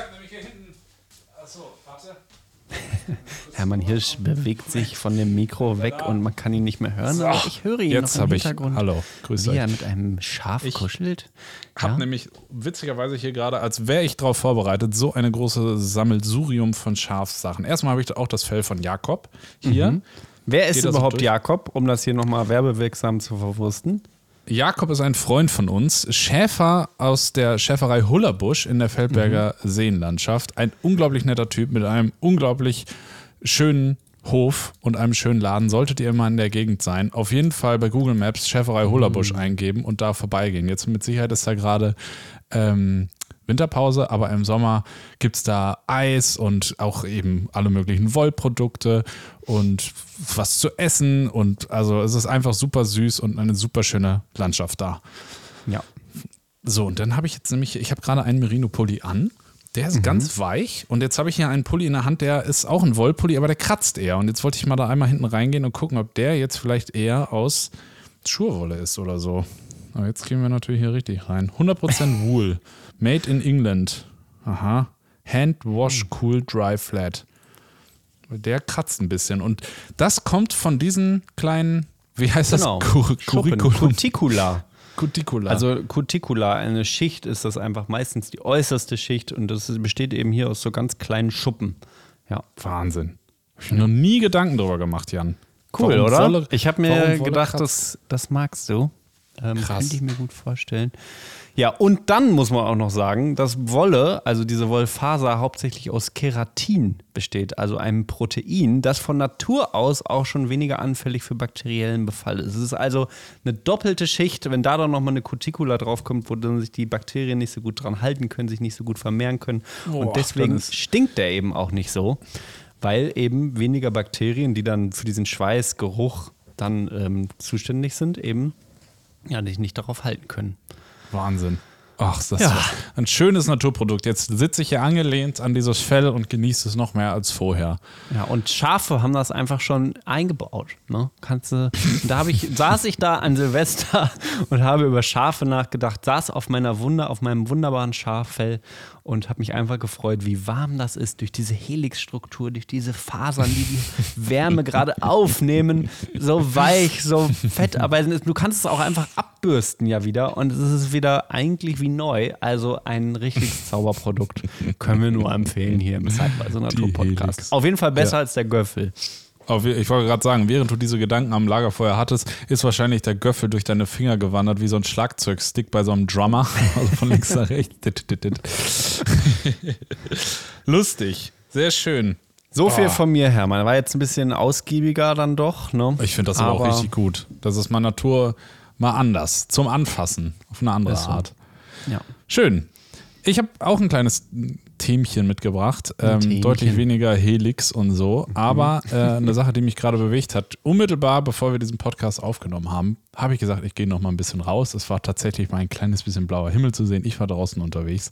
Hermann Hirsch bewegt sich von dem Mikro weg und man kann ihn nicht mehr hören. Aber ich höre ihn Jetzt noch im Hintergrund. Ich, hallo, grüß wie er mit einem Schaf ich kuschelt. Ich habe nämlich witzigerweise hier gerade, als wäre ich darauf vorbereitet, so eine große Sammelsurium von Schafsachen. Erstmal habe ich auch das Fell von Jakob hier. Mhm. Wer ist überhaupt so Jakob, um das hier nochmal werbewirksam zu verwursten? Jakob ist ein Freund von uns, Schäfer aus der Schäferei Hullerbusch in der Feldberger mhm. Seenlandschaft. Ein unglaublich netter Typ mit einem unglaublich schönen Hof und einem schönen Laden. Solltet ihr immer in der Gegend sein, auf jeden Fall bei Google Maps Schäferei Hullerbusch mhm. eingeben und da vorbeigehen. Jetzt mit Sicherheit ist da gerade ähm, Winterpause, aber im Sommer gibt es da Eis und auch eben alle möglichen Wollprodukte und was zu essen. Und also es ist einfach super süß und eine super schöne Landschaft da. Ja. So, und dann habe ich jetzt nämlich, ich habe gerade einen Merino-Pulli an. Der ist mhm. ganz weich und jetzt habe ich hier einen Pulli in der Hand, der ist auch ein Wollpulli, aber der kratzt eher. Und jetzt wollte ich mal da einmal hinten reingehen und gucken, ob der jetzt vielleicht eher aus Schurwolle ist oder so. Aber jetzt gehen wir natürlich hier richtig rein. 100% Wool. Made in England. Aha. Hand Wash Cool Dry Flat. Der kratzt ein bisschen. Und das kommt von diesen kleinen, wie heißt genau. das? Cur Curriculum. Cuticula. Cuticula. Also Cuticula, eine Schicht ist das einfach meistens die äußerste Schicht und das besteht eben hier aus so ganz kleinen Schuppen. Ja. Wahnsinn. Habe ich mir noch nie Gedanken drüber gemacht, Jan. Cool, warum oder? Wolle, ich habe mir gedacht, das, das magst du. Ähm, könnte ich mir gut vorstellen. Ja, und dann muss man auch noch sagen, dass Wolle, also diese Wollfaser, hauptsächlich aus Keratin besteht, also einem Protein, das von Natur aus auch schon weniger anfällig für bakteriellen Befall ist. Es ist also eine doppelte Schicht, wenn da dann nochmal eine Cuticula draufkommt, wo dann sich die Bakterien nicht so gut dran halten können, sich nicht so gut vermehren können. Oh, und deswegen stinkt der eben auch nicht so, weil eben weniger Bakterien, die dann für diesen Schweißgeruch dann ähm, zuständig sind, eben ja, sich nicht darauf halten können. Wahnsinn. Ach, ist das ja. ein schönes Naturprodukt. Jetzt sitze ich hier angelehnt an dieses Fell und genieße es noch mehr als vorher. Ja, und Schafe haben das einfach schon eingebaut. Ne? Kannst du, da ich, saß ich da an Silvester und habe über Schafe nachgedacht, saß auf meiner Wunder, auf meinem wunderbaren Schaffell und habe mich einfach gefreut, wie warm das ist durch diese Helixstruktur, durch diese Fasern, die die Wärme gerade aufnehmen, so weich, so fett, aber du kannst es auch einfach abbürsten ja wieder und es ist wieder eigentlich wie neu, also ein richtiges Zauberprodukt. Können wir nur empfehlen hier im Zeitweise Natur Podcast. Auf jeden Fall besser ja. als der Göffel. Ich wollte gerade sagen, während du diese Gedanken am Lagerfeuer hattest, ist wahrscheinlich der Göffel durch deine Finger gewandert, wie so ein Schlagzeugstick bei so einem Drummer. Also von links nach rechts. Lustig. Sehr schön. So viel oh. von mir, Hermann. War jetzt ein bisschen ausgiebiger dann doch. Ne? Ich finde das aber, aber, auch richtig gut. Das ist mal Natur mal anders. Zum Anfassen. Auf eine andere Art. Ja. Schön. Ich habe auch ein kleines Themchen mitgebracht. Ähm, deutlich weniger Helix und so. Mhm. Aber äh, eine Sache, die mich gerade bewegt hat. Unmittelbar bevor wir diesen Podcast aufgenommen haben, habe ich gesagt, ich gehe noch mal ein bisschen raus. Es war tatsächlich mal ein kleines bisschen blauer Himmel zu sehen. Ich war draußen unterwegs.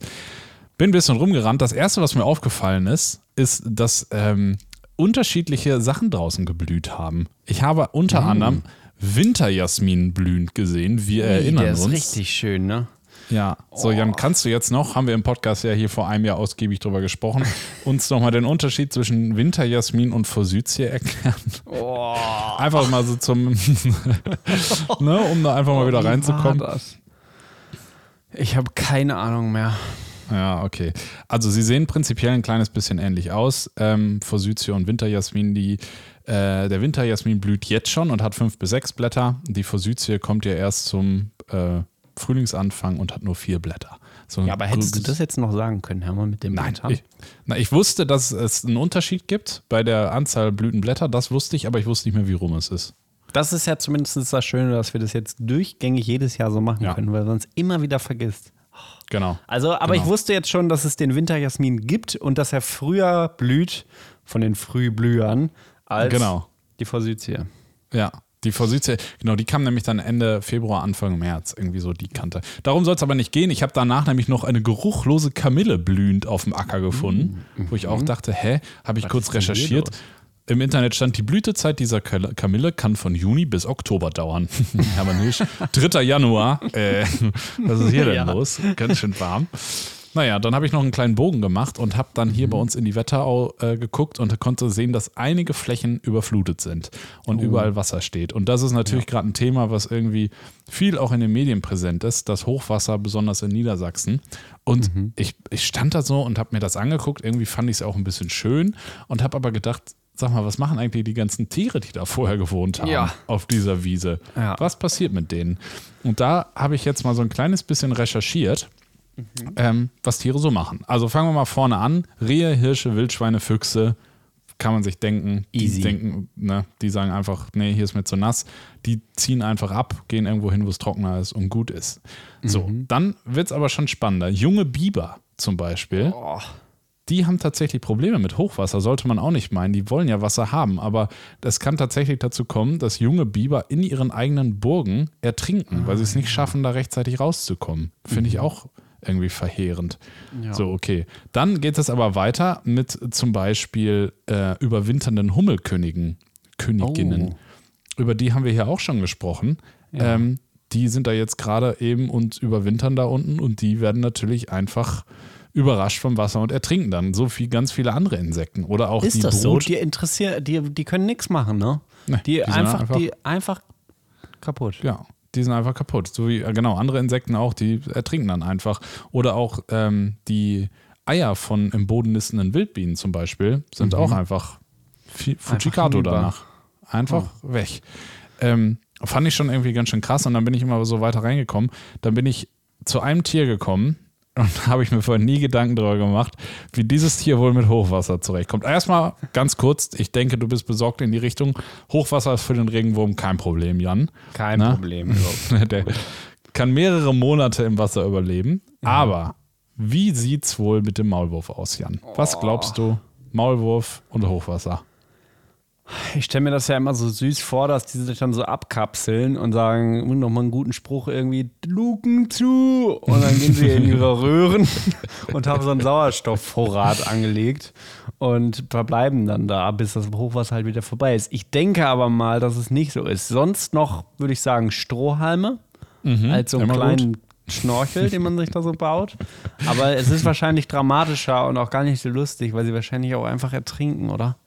Bin ein bisschen rumgerannt. Das erste, was mir aufgefallen ist, ist, dass ähm, unterschiedliche Sachen draußen geblüht haben. Ich habe unter mhm. anderem Winterjasmin blühend gesehen. Wir erinnern der uns. Der ist richtig schön, ne? Ja, so Jan, kannst du jetzt noch, haben wir im Podcast ja hier vor einem Jahr ausgiebig drüber gesprochen, uns nochmal den Unterschied zwischen Winterjasmin und Forsythie erklären? Oh. Einfach mal so zum, ne, um da einfach mal wieder reinzukommen. Ich habe keine Ahnung mehr. Ja, okay. Also sie sehen prinzipiell ein kleines bisschen ähnlich aus. Ähm, Forsythie und Winterjasmin, die äh, der Winterjasmin blüht jetzt schon und hat fünf bis sechs Blätter. Die Forsythie kommt ja erst zum äh, Frühlingsanfang und hat nur vier Blätter. So ja, aber hättest du das jetzt noch sagen können, Hermann, mit dem Nein, ich, na, ich wusste, dass es einen Unterschied gibt bei der Anzahl Blütenblätter, das wusste ich, aber ich wusste nicht mehr, wie rum es ist. Das ist ja zumindest das Schöne, dass wir das jetzt durchgängig jedes Jahr so machen ja. können, weil sonst immer wieder vergisst. Genau. Also, aber genau. ich wusste jetzt schon, dass es den Winterjasmin gibt und dass er früher blüht von den Frühblühern als genau. die Forsythie. Ja, die Forsythie, genau, die kam nämlich dann Ende Februar, Anfang März, irgendwie so die Kante. Darum soll es aber nicht gehen. Ich habe danach nämlich noch eine geruchlose Kamille blühend auf dem Acker gefunden, mhm. wo ich auch mhm. dachte, hä, habe ich Was kurz recherchiert. Im Internet stand, die Blütezeit dieser Kamille kann von Juni bis Oktober dauern. Hermann Hirsch, 3. Januar. Äh, was ist hier denn ja. los? Ganz schön warm. Naja, dann habe ich noch einen kleinen Bogen gemacht und habe dann hier mhm. bei uns in die Wetterau äh, geguckt und konnte sehen, dass einige Flächen überflutet sind und oh. überall Wasser steht. Und das ist natürlich ja. gerade ein Thema, was irgendwie viel auch in den Medien präsent ist, das Hochwasser, besonders in Niedersachsen. Und mhm. ich, ich stand da so und habe mir das angeguckt. Irgendwie fand ich es auch ein bisschen schön und habe aber gedacht, sag mal, was machen eigentlich die ganzen Tiere, die da vorher gewohnt haben ja. auf dieser Wiese? Ja. Was passiert mit denen? Und da habe ich jetzt mal so ein kleines bisschen recherchiert mhm. ähm, was Tiere so machen. Also fangen wir mal vorne an. Rehe, Hirsche, Wildschweine, Füchse, kann man sich denken. Easy. Die denken, ne, die sagen einfach, nee, hier ist mir zu nass. Die ziehen einfach ab, gehen irgendwo hin, wo es trockener ist und gut ist. So, mhm. dann wird es aber schon spannender. Junge Biber zum Beispiel. Oh. Die haben tatsächlich Probleme mit Hochwasser, sollte man auch nicht meinen. Die wollen ja Wasser haben, aber es kann tatsächlich dazu kommen, dass junge Biber in ihren eigenen Burgen ertrinken, ah, weil sie es nicht ah. schaffen, da rechtzeitig rauszukommen. Finde mhm. ich auch irgendwie verheerend. Ja. So, okay. Dann geht es aber weiter mit zum Beispiel äh, überwinternden Hummelkönigen, Königinnen. Oh. Über die haben wir hier auch schon gesprochen. Ja. Ähm, die sind da jetzt gerade eben und überwintern da unten und die werden natürlich einfach überrascht vom Wasser und ertrinken dann. So wie ganz viele andere Insekten. Oder auch Ist die das Brut. so? Die interessieren, die, die können nichts machen, ne? Nee, die, die, einfach, einfach, die einfach kaputt. Ja die sind einfach kaputt. So wie, äh, genau, andere Insekten auch, die ertrinken dann einfach. Oder auch ähm, die Eier von im Boden nistenden Wildbienen zum Beispiel sind mhm. auch einfach Fujikato danach. Einfach oh. weg. Ähm, fand ich schon irgendwie ganz schön krass und dann bin ich immer so weiter reingekommen. Dann bin ich zu einem Tier gekommen, und habe ich mir vorher nie Gedanken darüber gemacht, wie dieses Tier wohl mit Hochwasser zurechtkommt. Erstmal ganz kurz, ich denke, du bist besorgt in die Richtung. Hochwasser ist für den Regenwurm kein Problem, Jan. Kein Na? Problem. Der kann mehrere Monate im Wasser überleben. Aber wie sieht's wohl mit dem Maulwurf aus, Jan? Was glaubst du? Maulwurf und Hochwasser. Ich stelle mir das ja immer so süß vor, dass die sich dann so abkapseln und sagen, nochmal einen guten Spruch irgendwie, Luken zu. Und dann gehen sie in ihre Röhren und haben so einen Sauerstoffvorrat angelegt und verbleiben dann da, bis das Hochwasser halt wieder vorbei ist. Ich denke aber mal, dass es nicht so ist. Sonst noch, würde ich sagen, Strohhalme als so einen kleinen Schnorchel, den man sich da so baut. Aber es ist wahrscheinlich dramatischer und auch gar nicht so lustig, weil sie wahrscheinlich auch einfach ertrinken, oder?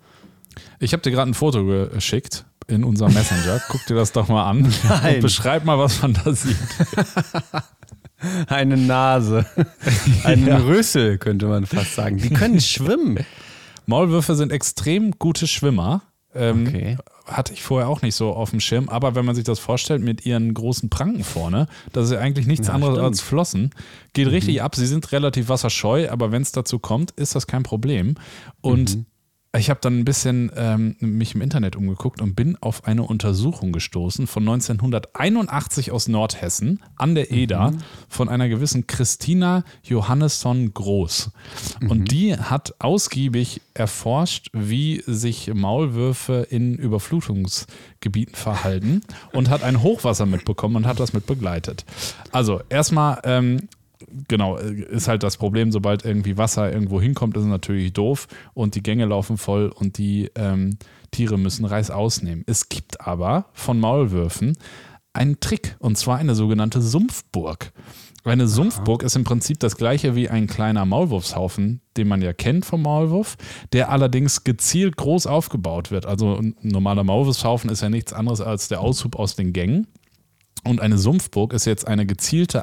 Ich habe dir gerade ein Foto geschickt in unserem Messenger. Guck dir das doch mal an Nein. und beschreib mal, was man da sieht. Eine Nase. Ein Rüssel, könnte man fast sagen. Die können schwimmen. Maulwürfe sind extrem gute Schwimmer. Ähm, Okay. Hatte ich vorher auch nicht so auf dem Schirm, aber wenn man sich das vorstellt mit ihren großen Pranken vorne, das ist ja eigentlich nichts Ja, anderes stimmt. Mhm. als Flossen. Geht richtig ab, sie sind relativ wasserscheu, aber wenn es dazu kommt, ist das kein Problem. Und Mhm. Ich habe dann ein bisschen ähm, mich im Internet umgeguckt und bin auf eine Untersuchung gestoßen von 1981 aus Nordhessen an der EDA Mhm. von einer gewissen Christina Johannesson Groß. Mhm. Und die hat ausgiebig erforscht, wie sich Maulwürfe in Überflutungsgebieten verhalten und hat ein Hochwasser mitbekommen und hat das mit begleitet. Also erstmal ähm, genau, ist halt das Problem, sobald irgendwie Wasser irgendwo hinkommt, ist es natürlich doof und die Gänge laufen voll und die ähm, Tiere müssen Reis ausnehmen. Es gibt aber von Maulwürfen einen Trick und zwar eine sogenannte Sumpfburg. Eine Sumpfburg ist im Prinzip das gleiche wie ein kleiner Maulwurfshaufen, den man ja kennt vom Maulwurf, der allerdings gezielt groß aufgebaut wird. Also ein normaler Maulwurfshaufen ist ja nichts anderes als der Aushub aus den Gängen. Und eine Sumpfburg ist jetzt eine gezielte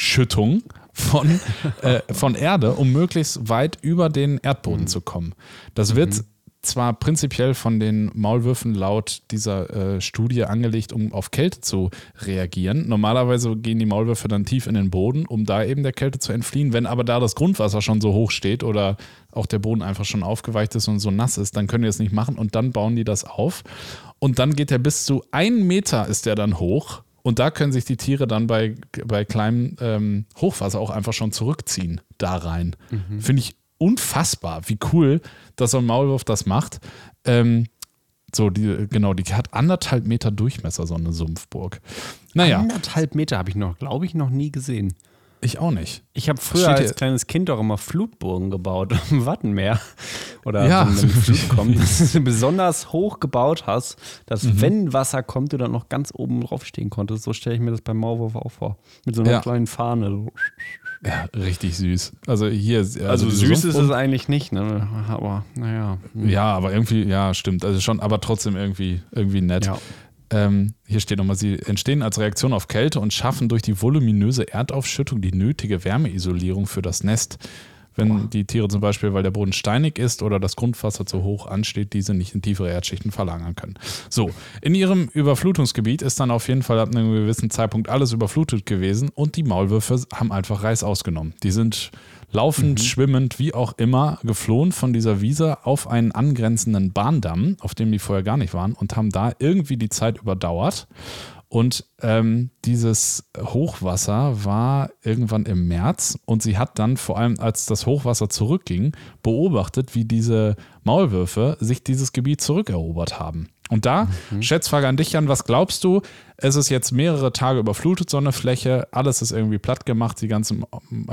Anschüttung von, äh, von Erde, um möglichst weit über den Erdboden zu kommen. Das wird zwar prinzipiell von den Maulwürfen laut dieser äh, Studie angelegt, um auf Kälte zu reagieren. Normalerweise gehen die Maulwürfe dann tief in den Boden, um da eben der Kälte zu entfliehen. Wenn aber da das Grundwasser schon so hoch steht oder auch der Boden einfach schon aufgeweicht ist und so nass ist, dann können die das nicht machen und dann bauen die das auf. Und dann geht der bis zu einen Meter ist der dann hoch. Und da können sich die Tiere dann bei, bei kleinem ähm, Hochwasser auch einfach schon zurückziehen, da rein. Finde ich unfassbar, wie cool, dass so ein Maulwurf das macht. Ähm, so, die, genau, die hat anderthalb Meter Durchmesser, so eine Sumpfburg. Naja, Anderthalb Meter habe ich noch, glaube ich, noch nie gesehen. Ich auch nicht. Ich habe früher Steht als hier- kleines Kind auch immer Flutburgen gebaut am Wattenmeer. Oder Ja. wenn Flut kommt, dass du besonders hoch gebaut hast, dass Mhm. wenn Wasser kommt, du dann noch ganz oben drauf stehen konntest. So stelle ich mir das beim Maulwurf auch vor. Mit so einer Ja. kleinen Fahne. Ja, richtig süß. Also hier, also, Also süß ist es eigentlich nicht, ne? Aber naja. Ja, aber irgendwie, ja, stimmt. Also schon, aber trotzdem irgendwie, irgendwie nett. Ja. Ähm, hier steht nochmal, sie entstehen als Reaktion auf Kälte und schaffen durch die voluminöse Erdaufschüttung die nötige Wärmeisolierung für das Nest. Wenn die Tiere zum Beispiel, weil der Boden steinig ist oder das Grundwasser zu hoch ansteht, diese nicht in tiefere Erdschichten verlagern können. So, in ihrem Überflutungsgebiet ist dann auf jeden Fall ab einem gewissen Zeitpunkt alles überflutet gewesen und die Maulwürfe haben einfach Reis ausgenommen. Die sind laufend, schwimmend, wie auch immer, geflohen von dieser Wiese auf einen angrenzenden Bahndamm, auf dem die vorher gar nicht waren, und haben da irgendwie die Zeit überdauert. Und ähm, dieses Hochwasser war irgendwann im März und sie hat dann vor allem, als das Hochwasser zurückging, beobachtet, wie diese Maulwürfe sich dieses Gebiet zurückerobert haben. Und da, Schätzfrage an dich, Jan, was glaubst du? Es ist jetzt mehrere Tage überflutet, so eine Fläche, alles ist irgendwie platt gemacht, die ganzen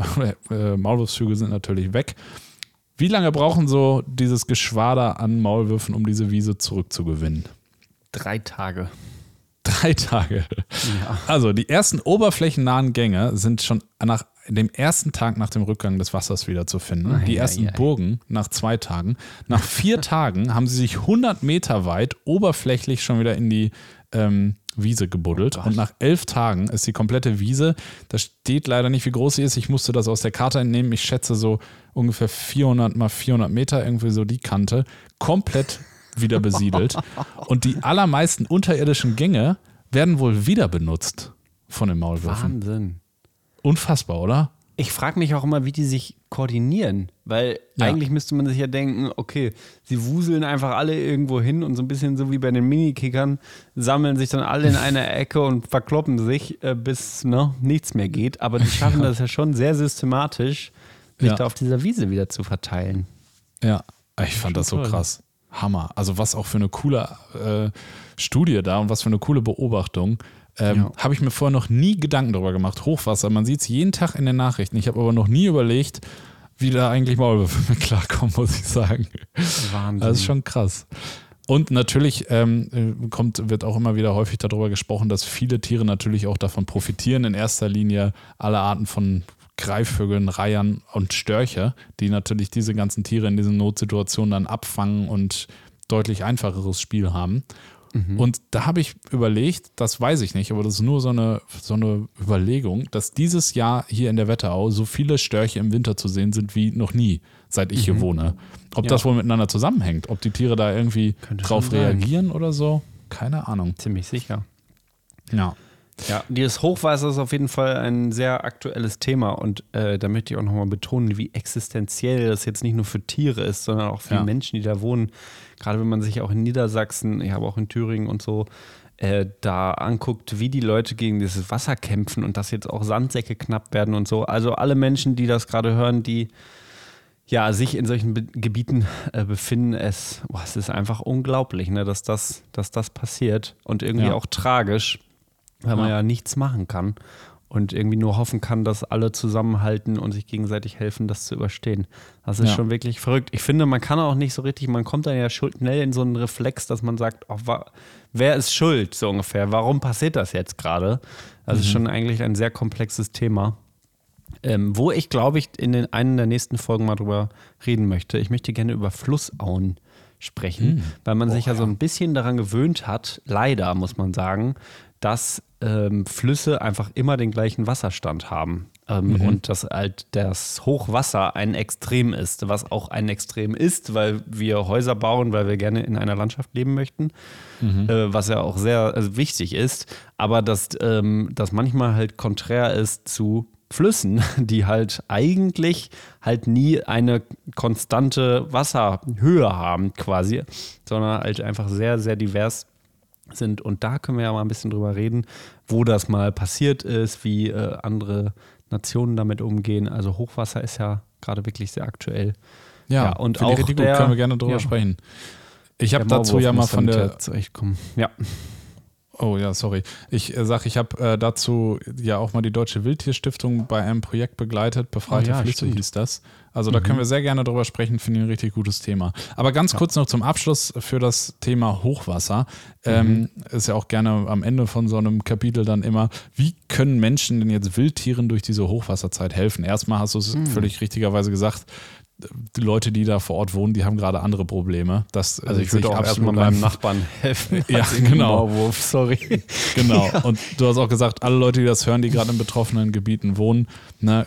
äh, Maulwurfshügel sind natürlich weg. Wie lange brauchen so dieses Geschwader an Maulwürfen, um diese Wiese zurückzugewinnen? Drei Tage. Drei Tage. Also die ersten oberflächennahen Gänge sind schon nach dem ersten Tag nach dem Rückgang des Wassers wieder zu finden. Ei, die ei, ersten ei. Burgen nach zwei Tagen. Nach vier Tagen haben sie sich 100 Meter weit oberflächlich schon wieder in die ähm, Wiese gebuddelt. Und nach elf Tagen ist die komplette Wiese, da steht leider nicht, wie groß sie ist. Ich musste das aus der Karte entnehmen. Ich schätze so ungefähr 400 mal 400 Meter, irgendwie so die Kante, komplett wieder besiedelt. Und die allermeisten unterirdischen Gänge werden wohl wieder benutzt von den Maulwürfen. Wahnsinn. Unfassbar, oder? Ich frage mich auch immer, wie die sich koordinieren, weil Ja. eigentlich müsste man sich ja denken, okay, sie wuseln einfach alle irgendwo hin und so ein bisschen so wie bei den Minikickern sammeln sich dann alle in einer Ecke und verkloppen sich, äh, bis ne, nichts mehr geht. Aber die schaffen das ja schon sehr systematisch, sich Ja. da auf dieser Wiese wieder zu verteilen. Ja, ich fand das so toll. krass. Hammer. Also was auch für eine coole äh, Studie da und was für eine coole Beobachtung. Ähm, Ja. Habe ich mir vorher noch nie Gedanken darüber gemacht. Hochwasser, man sieht es jeden Tag in den Nachrichten. Ich habe aber noch nie überlegt, wie da eigentlich Maulwürfe mit klarkommen, muss ich sagen. Wahnsinn. Das ist schon krass. Und natürlich ähm, äh, kommt, wird auch immer wieder häufig darüber gesprochen, dass viele Tiere natürlich auch davon profitieren. In erster Linie alle Arten von Greifvögeln, Reihern und Störche, die natürlich diese ganzen Tiere in diesen Notsituationen dann abfangen und deutlich einfacheres Spiel haben. Und da habe ich überlegt, das weiß ich nicht, aber das ist nur so eine, so eine Überlegung, dass dieses Jahr hier in der Wetterau so viele Störche im Winter zu sehen sind wie noch nie, seit ich hier wohne. Ob Ja. das wohl miteinander zusammenhängt, ob die Tiere da irgendwie Könnte drauf reagieren oder so, keine Ahnung. Ziemlich sicher. Ja. Ja, dieses Hochwasser ist auf jeden Fall ein sehr aktuelles Thema und äh, da möchte ich auch nochmal betonen, wie existenziell das jetzt nicht nur für Tiere ist, sondern auch für Ja. Menschen, die da wohnen. Gerade wenn man sich auch in Niedersachsen, ich habe auch in Thüringen und so, äh, da anguckt, wie die Leute gegen dieses Wasser kämpfen und dass jetzt auch Sandsäcke knapp werden und so. Also alle Menschen, die das gerade hören, die ja, sich in solchen Be Gebieten äh, befinden, es, boah, es ist einfach unglaublich, ne, dass, das, dass das passiert und irgendwie Ja. auch tragisch, weil man Ja. ja nichts machen kann und irgendwie nur hoffen kann, dass alle zusammenhalten und sich gegenseitig helfen, das zu überstehen. Das ist Ja. schon wirklich verrückt. Ich finde, man kann auch nicht so richtig, man kommt dann ja schnell in so einen Reflex, dass man sagt, oh, wer ist schuld, so ungefähr, warum passiert das jetzt gerade? Das ist schon eigentlich ein sehr komplexes Thema. Ähm, wo ich, glaube ich, in den, einen der nächsten Folgen mal drüber reden möchte. Ich möchte gerne über Flussauen sprechen, weil man sich ja so ein bisschen daran gewöhnt hat, leider muss man sagen, dass ähm, Flüsse einfach immer den gleichen Wasserstand haben. Ähm, Und dass halt das Hochwasser ein Extrem ist, was auch ein Extrem ist, weil wir Häuser bauen, weil wir gerne in einer Landschaft leben möchten, äh, was ja auch sehr also wichtig ist, aber dass ähm, das manchmal halt konträr ist zu Flüssen, die halt eigentlich halt nie eine konstante Wasserhöhe haben quasi, sondern halt einfach sehr, sehr divers sind. Und da können wir ja mal ein bisschen drüber reden, wo das mal passiert ist, wie äh, andere Nationen damit umgehen. Also Hochwasser ist ja gerade wirklich sehr aktuell. Ja, Ja, und auch richtig der- gut, können wir gerne drüber ja. sprechen. Ich habe Der dazu ja mal von der. Ja. Oh ja, sorry. Ich äh, sag, ich habe äh, dazu ja auch mal die Deutsche Wildtierstiftung bei einem Projekt begleitet. Befreite Oh ja, Flüsse hieß das. Also da können wir sehr gerne drüber sprechen, finde ich ein richtig gutes Thema. Aber ganz kurz noch zum Abschluss für das Thema Hochwasser. Ähm, ist ja auch gerne am Ende von so einem Kapitel dann immer, wie können Menschen denn jetzt Wildtieren durch diese Hochwasserzeit helfen? Erstmal hast du es völlig richtigerweise gesagt, die Leute, die da vor Ort wohnen, die haben gerade andere Probleme. Das, Also ich würde auch erstmal meinem ein. Nachbarn helfen. Ja, genau. Maulwurf, sorry. Genau. Und du hast auch gesagt, alle Leute, die das hören, die gerade in betroffenen Gebieten wohnen, ne,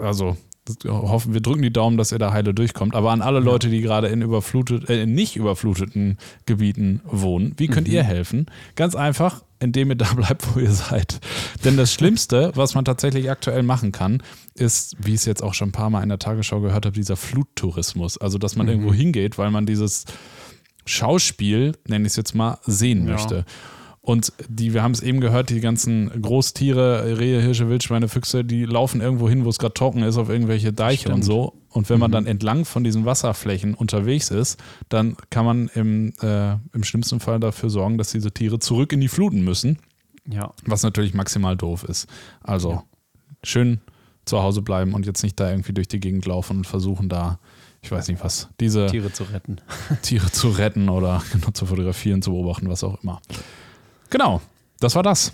also das hoffen wir drücken die Daumen, dass ihr da heile durchkommt. Aber an alle Leute, die gerade in überflutet, äh, in nicht überfluteten Gebieten wohnen, wie könnt ihr helfen? Ganz einfach, indem ihr da bleibt, wo ihr seid. Denn das Schlimmste, was man tatsächlich aktuell machen kann, ist, wie ich es jetzt auch schon ein paar Mal in der Tagesschau gehört habe, dieser Fluttourismus. Also, dass man irgendwo hingeht, weil man dieses Schauspiel, nenne ich es jetzt mal, sehen Ja. möchte. Und die, wir haben es eben gehört, die ganzen Großtiere, Rehe, Hirsche, Wildschweine, Füchse, die laufen irgendwo hin, wo es gerade trocken ist, auf irgendwelche Deiche und Stimmt. so. Und wenn man dann entlang von diesen Wasserflächen unterwegs ist, dann kann man im, äh, im schlimmsten Fall dafür sorgen, dass diese Tiere zurück in die Fluten müssen, Ja. was natürlich maximal doof ist. Also Ja. schön zu Hause bleiben und jetzt nicht da irgendwie durch die Gegend laufen und versuchen da, ich weiß nicht was, diese Tiere zu retten. Tiere zu retten oder genau, zu fotografieren, zu beobachten, was auch immer. Genau, das war das,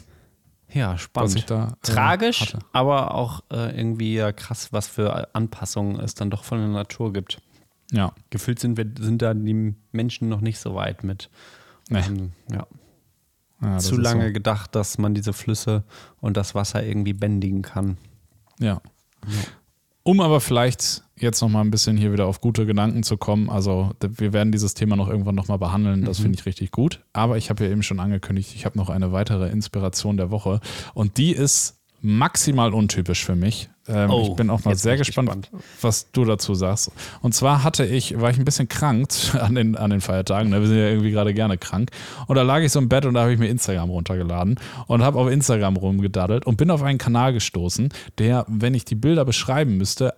Ja, spannend. da. äh, Tragisch, hatte. aber auch äh, irgendwie ja krass, was für Anpassungen es dann doch von der Natur gibt. Ja, Gefühlt sind, wir, sind da die Menschen noch nicht so weit mit. nee. Ähm, ja. ja, Zu lange gedacht, dass man diese Flüsse und das Wasser irgendwie bändigen kann. Ja. Um aber vielleicht jetzt noch mal ein bisschen hier wieder auf gute Gedanken zu kommen. Also wir werden dieses Thema noch irgendwann noch mal behandeln. Das mhm. finde ich richtig gut. Aber ich habe ja eben schon angekündigt, ich habe noch eine weitere Inspiration der Woche und die ist maximal untypisch für mich. Ähm, oh, ich bin auch mal sehr gespannt, gespannt, was du dazu sagst. Und zwar hatte ich, war ich ein bisschen krank an den, an den Feiertagen. Ne? Wir sind ja irgendwie gerade gerne krank. Und da lag ich so im Bett und da habe ich mir Instagram runtergeladen und habe auf Instagram rumgedaddelt und bin auf einen Kanal gestoßen, der, wenn ich die Bilder beschreiben müsste,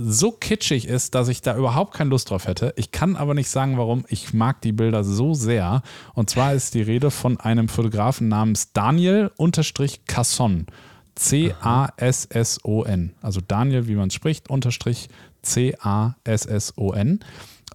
so kitschig ist, dass ich da überhaupt keine Lust drauf hätte. Ich kann aber nicht sagen, warum. Ich mag die Bilder so sehr. Und zwar ist die Rede von einem Fotografen namens Daniel-Casson. C-A-S-S-O-N. Also Daniel, wie man spricht, unterstrich C-A-S-S-O-N.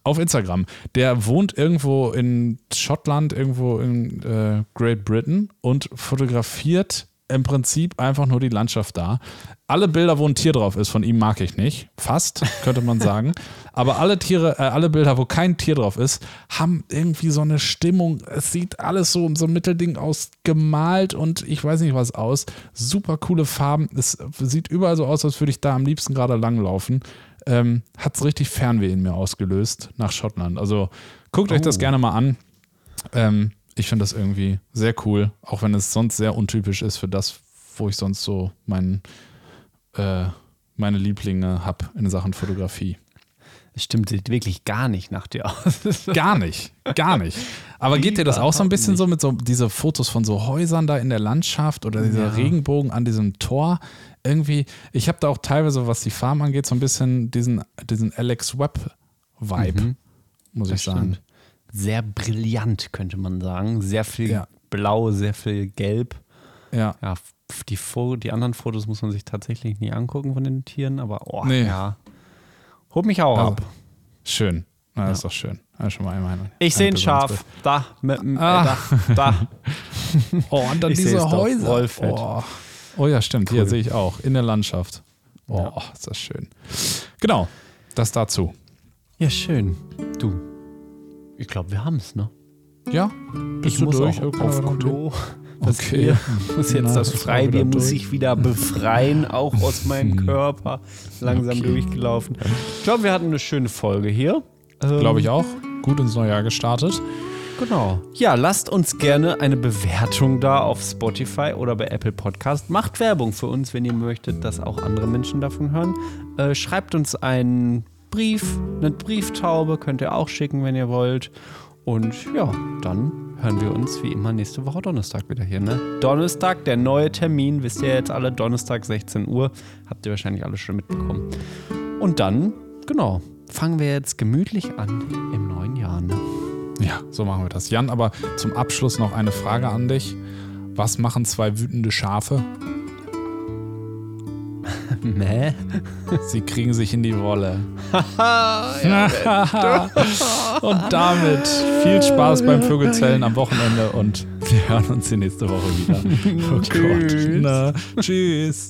Auf Instagram. Der wohnt irgendwo in Schottland, irgendwo in äh, Great Britain und fotografiert im Prinzip einfach nur die Landschaft da. Alle Bilder, wo ein Tier drauf ist, von ihm mag ich nicht. Fast, könnte man sagen. Aber alle Tiere, äh, alle Bilder, wo kein Tier drauf ist, haben irgendwie so eine Stimmung. Es sieht alles so, so ein Mittelding aus, gemalt und ich weiß nicht was aus. Super coole Farben. Es sieht überall so aus, als würde ich da am liebsten gerade langlaufen. Ähm, Hat es richtig Fernweh in mir ausgelöst nach Schottland. Also guckt oh. euch das oh. gerne mal an. Ähm, ich finde das irgendwie sehr cool, auch wenn es sonst sehr untypisch ist für das, wo ich sonst so mein, äh, meine Lieblinge habe in Sachen Fotografie. Das stimmt, sieht wirklich gar nicht nach dir aus. gar nicht, gar nicht. Aber geht dir das auch so ein bisschen so mit so diese Fotos von so Häusern da in der Landschaft oder dieser ja. Regenbogen an diesem Tor? Irgendwie, ich habe da auch teilweise, was die Farben angeht, so ein bisschen diesen, diesen Alex Webb-Vibe, mhm. muss das ich sagen. Sehr brillant, könnte man sagen. Sehr viel ja. Blau, sehr viel Gelb. Ja. ja die, die anderen Fotos muss man sich tatsächlich nie angucken von den Tieren, aber oh, nee. ja. Holt mich auch also, ab. Schön. Na, das ja. ist doch schön. Ja, schon mal einmal ich sehe ein Schaf. Da, mit, äh, ah. da, da. oh, und dann ich diese Häuser. Oh. oh. ja, stimmt. Cool. Hier sehe ich auch. In der Landschaft. Oh, ja. ist das schön. Genau. Das dazu. Ja, schön. Ich glaube, wir haben es, ne? Ja, bist ich du muss durch? Auch auf Klo. Okay. muss jetzt Na, das Freibier muss ich wieder befreien, auch aus meinem. Körper. Langsam okay. durchgelaufen. Ich glaube, wir hatten eine schöne Folge hier. Glaube ich ähm, auch. Gut ins neue Jahr gestartet. Genau. Ja, lasst uns gerne eine Bewertung da auf Spotify oder bei Apple Podcast. Macht Werbung für uns, wenn ihr möchtet, dass auch andere Menschen davon hören. Äh, schreibt uns einen Brief, eine Brieftaube könnt ihr auch schicken, wenn ihr wollt. Und ja, dann hören wir uns wie immer nächste Woche Donnerstag wieder hier. Ne? Donnerstag, der neue Termin, wisst ihr jetzt alle, Donnerstag 16 Uhr. Habt ihr wahrscheinlich alle schon mitbekommen. Und dann, genau, fangen wir jetzt gemütlich an im neuen Jahr. Ne? Ja, so machen wir das. Jan, aber zum Abschluss noch eine Frage an dich. Was machen zwei wütende Schafe? Nee. Sie kriegen sich in die Wolle. und damit viel Spaß beim Vögelzellen am Wochenende und wir hören uns die nächste Woche wieder. Oh Gott. Na, tschüss.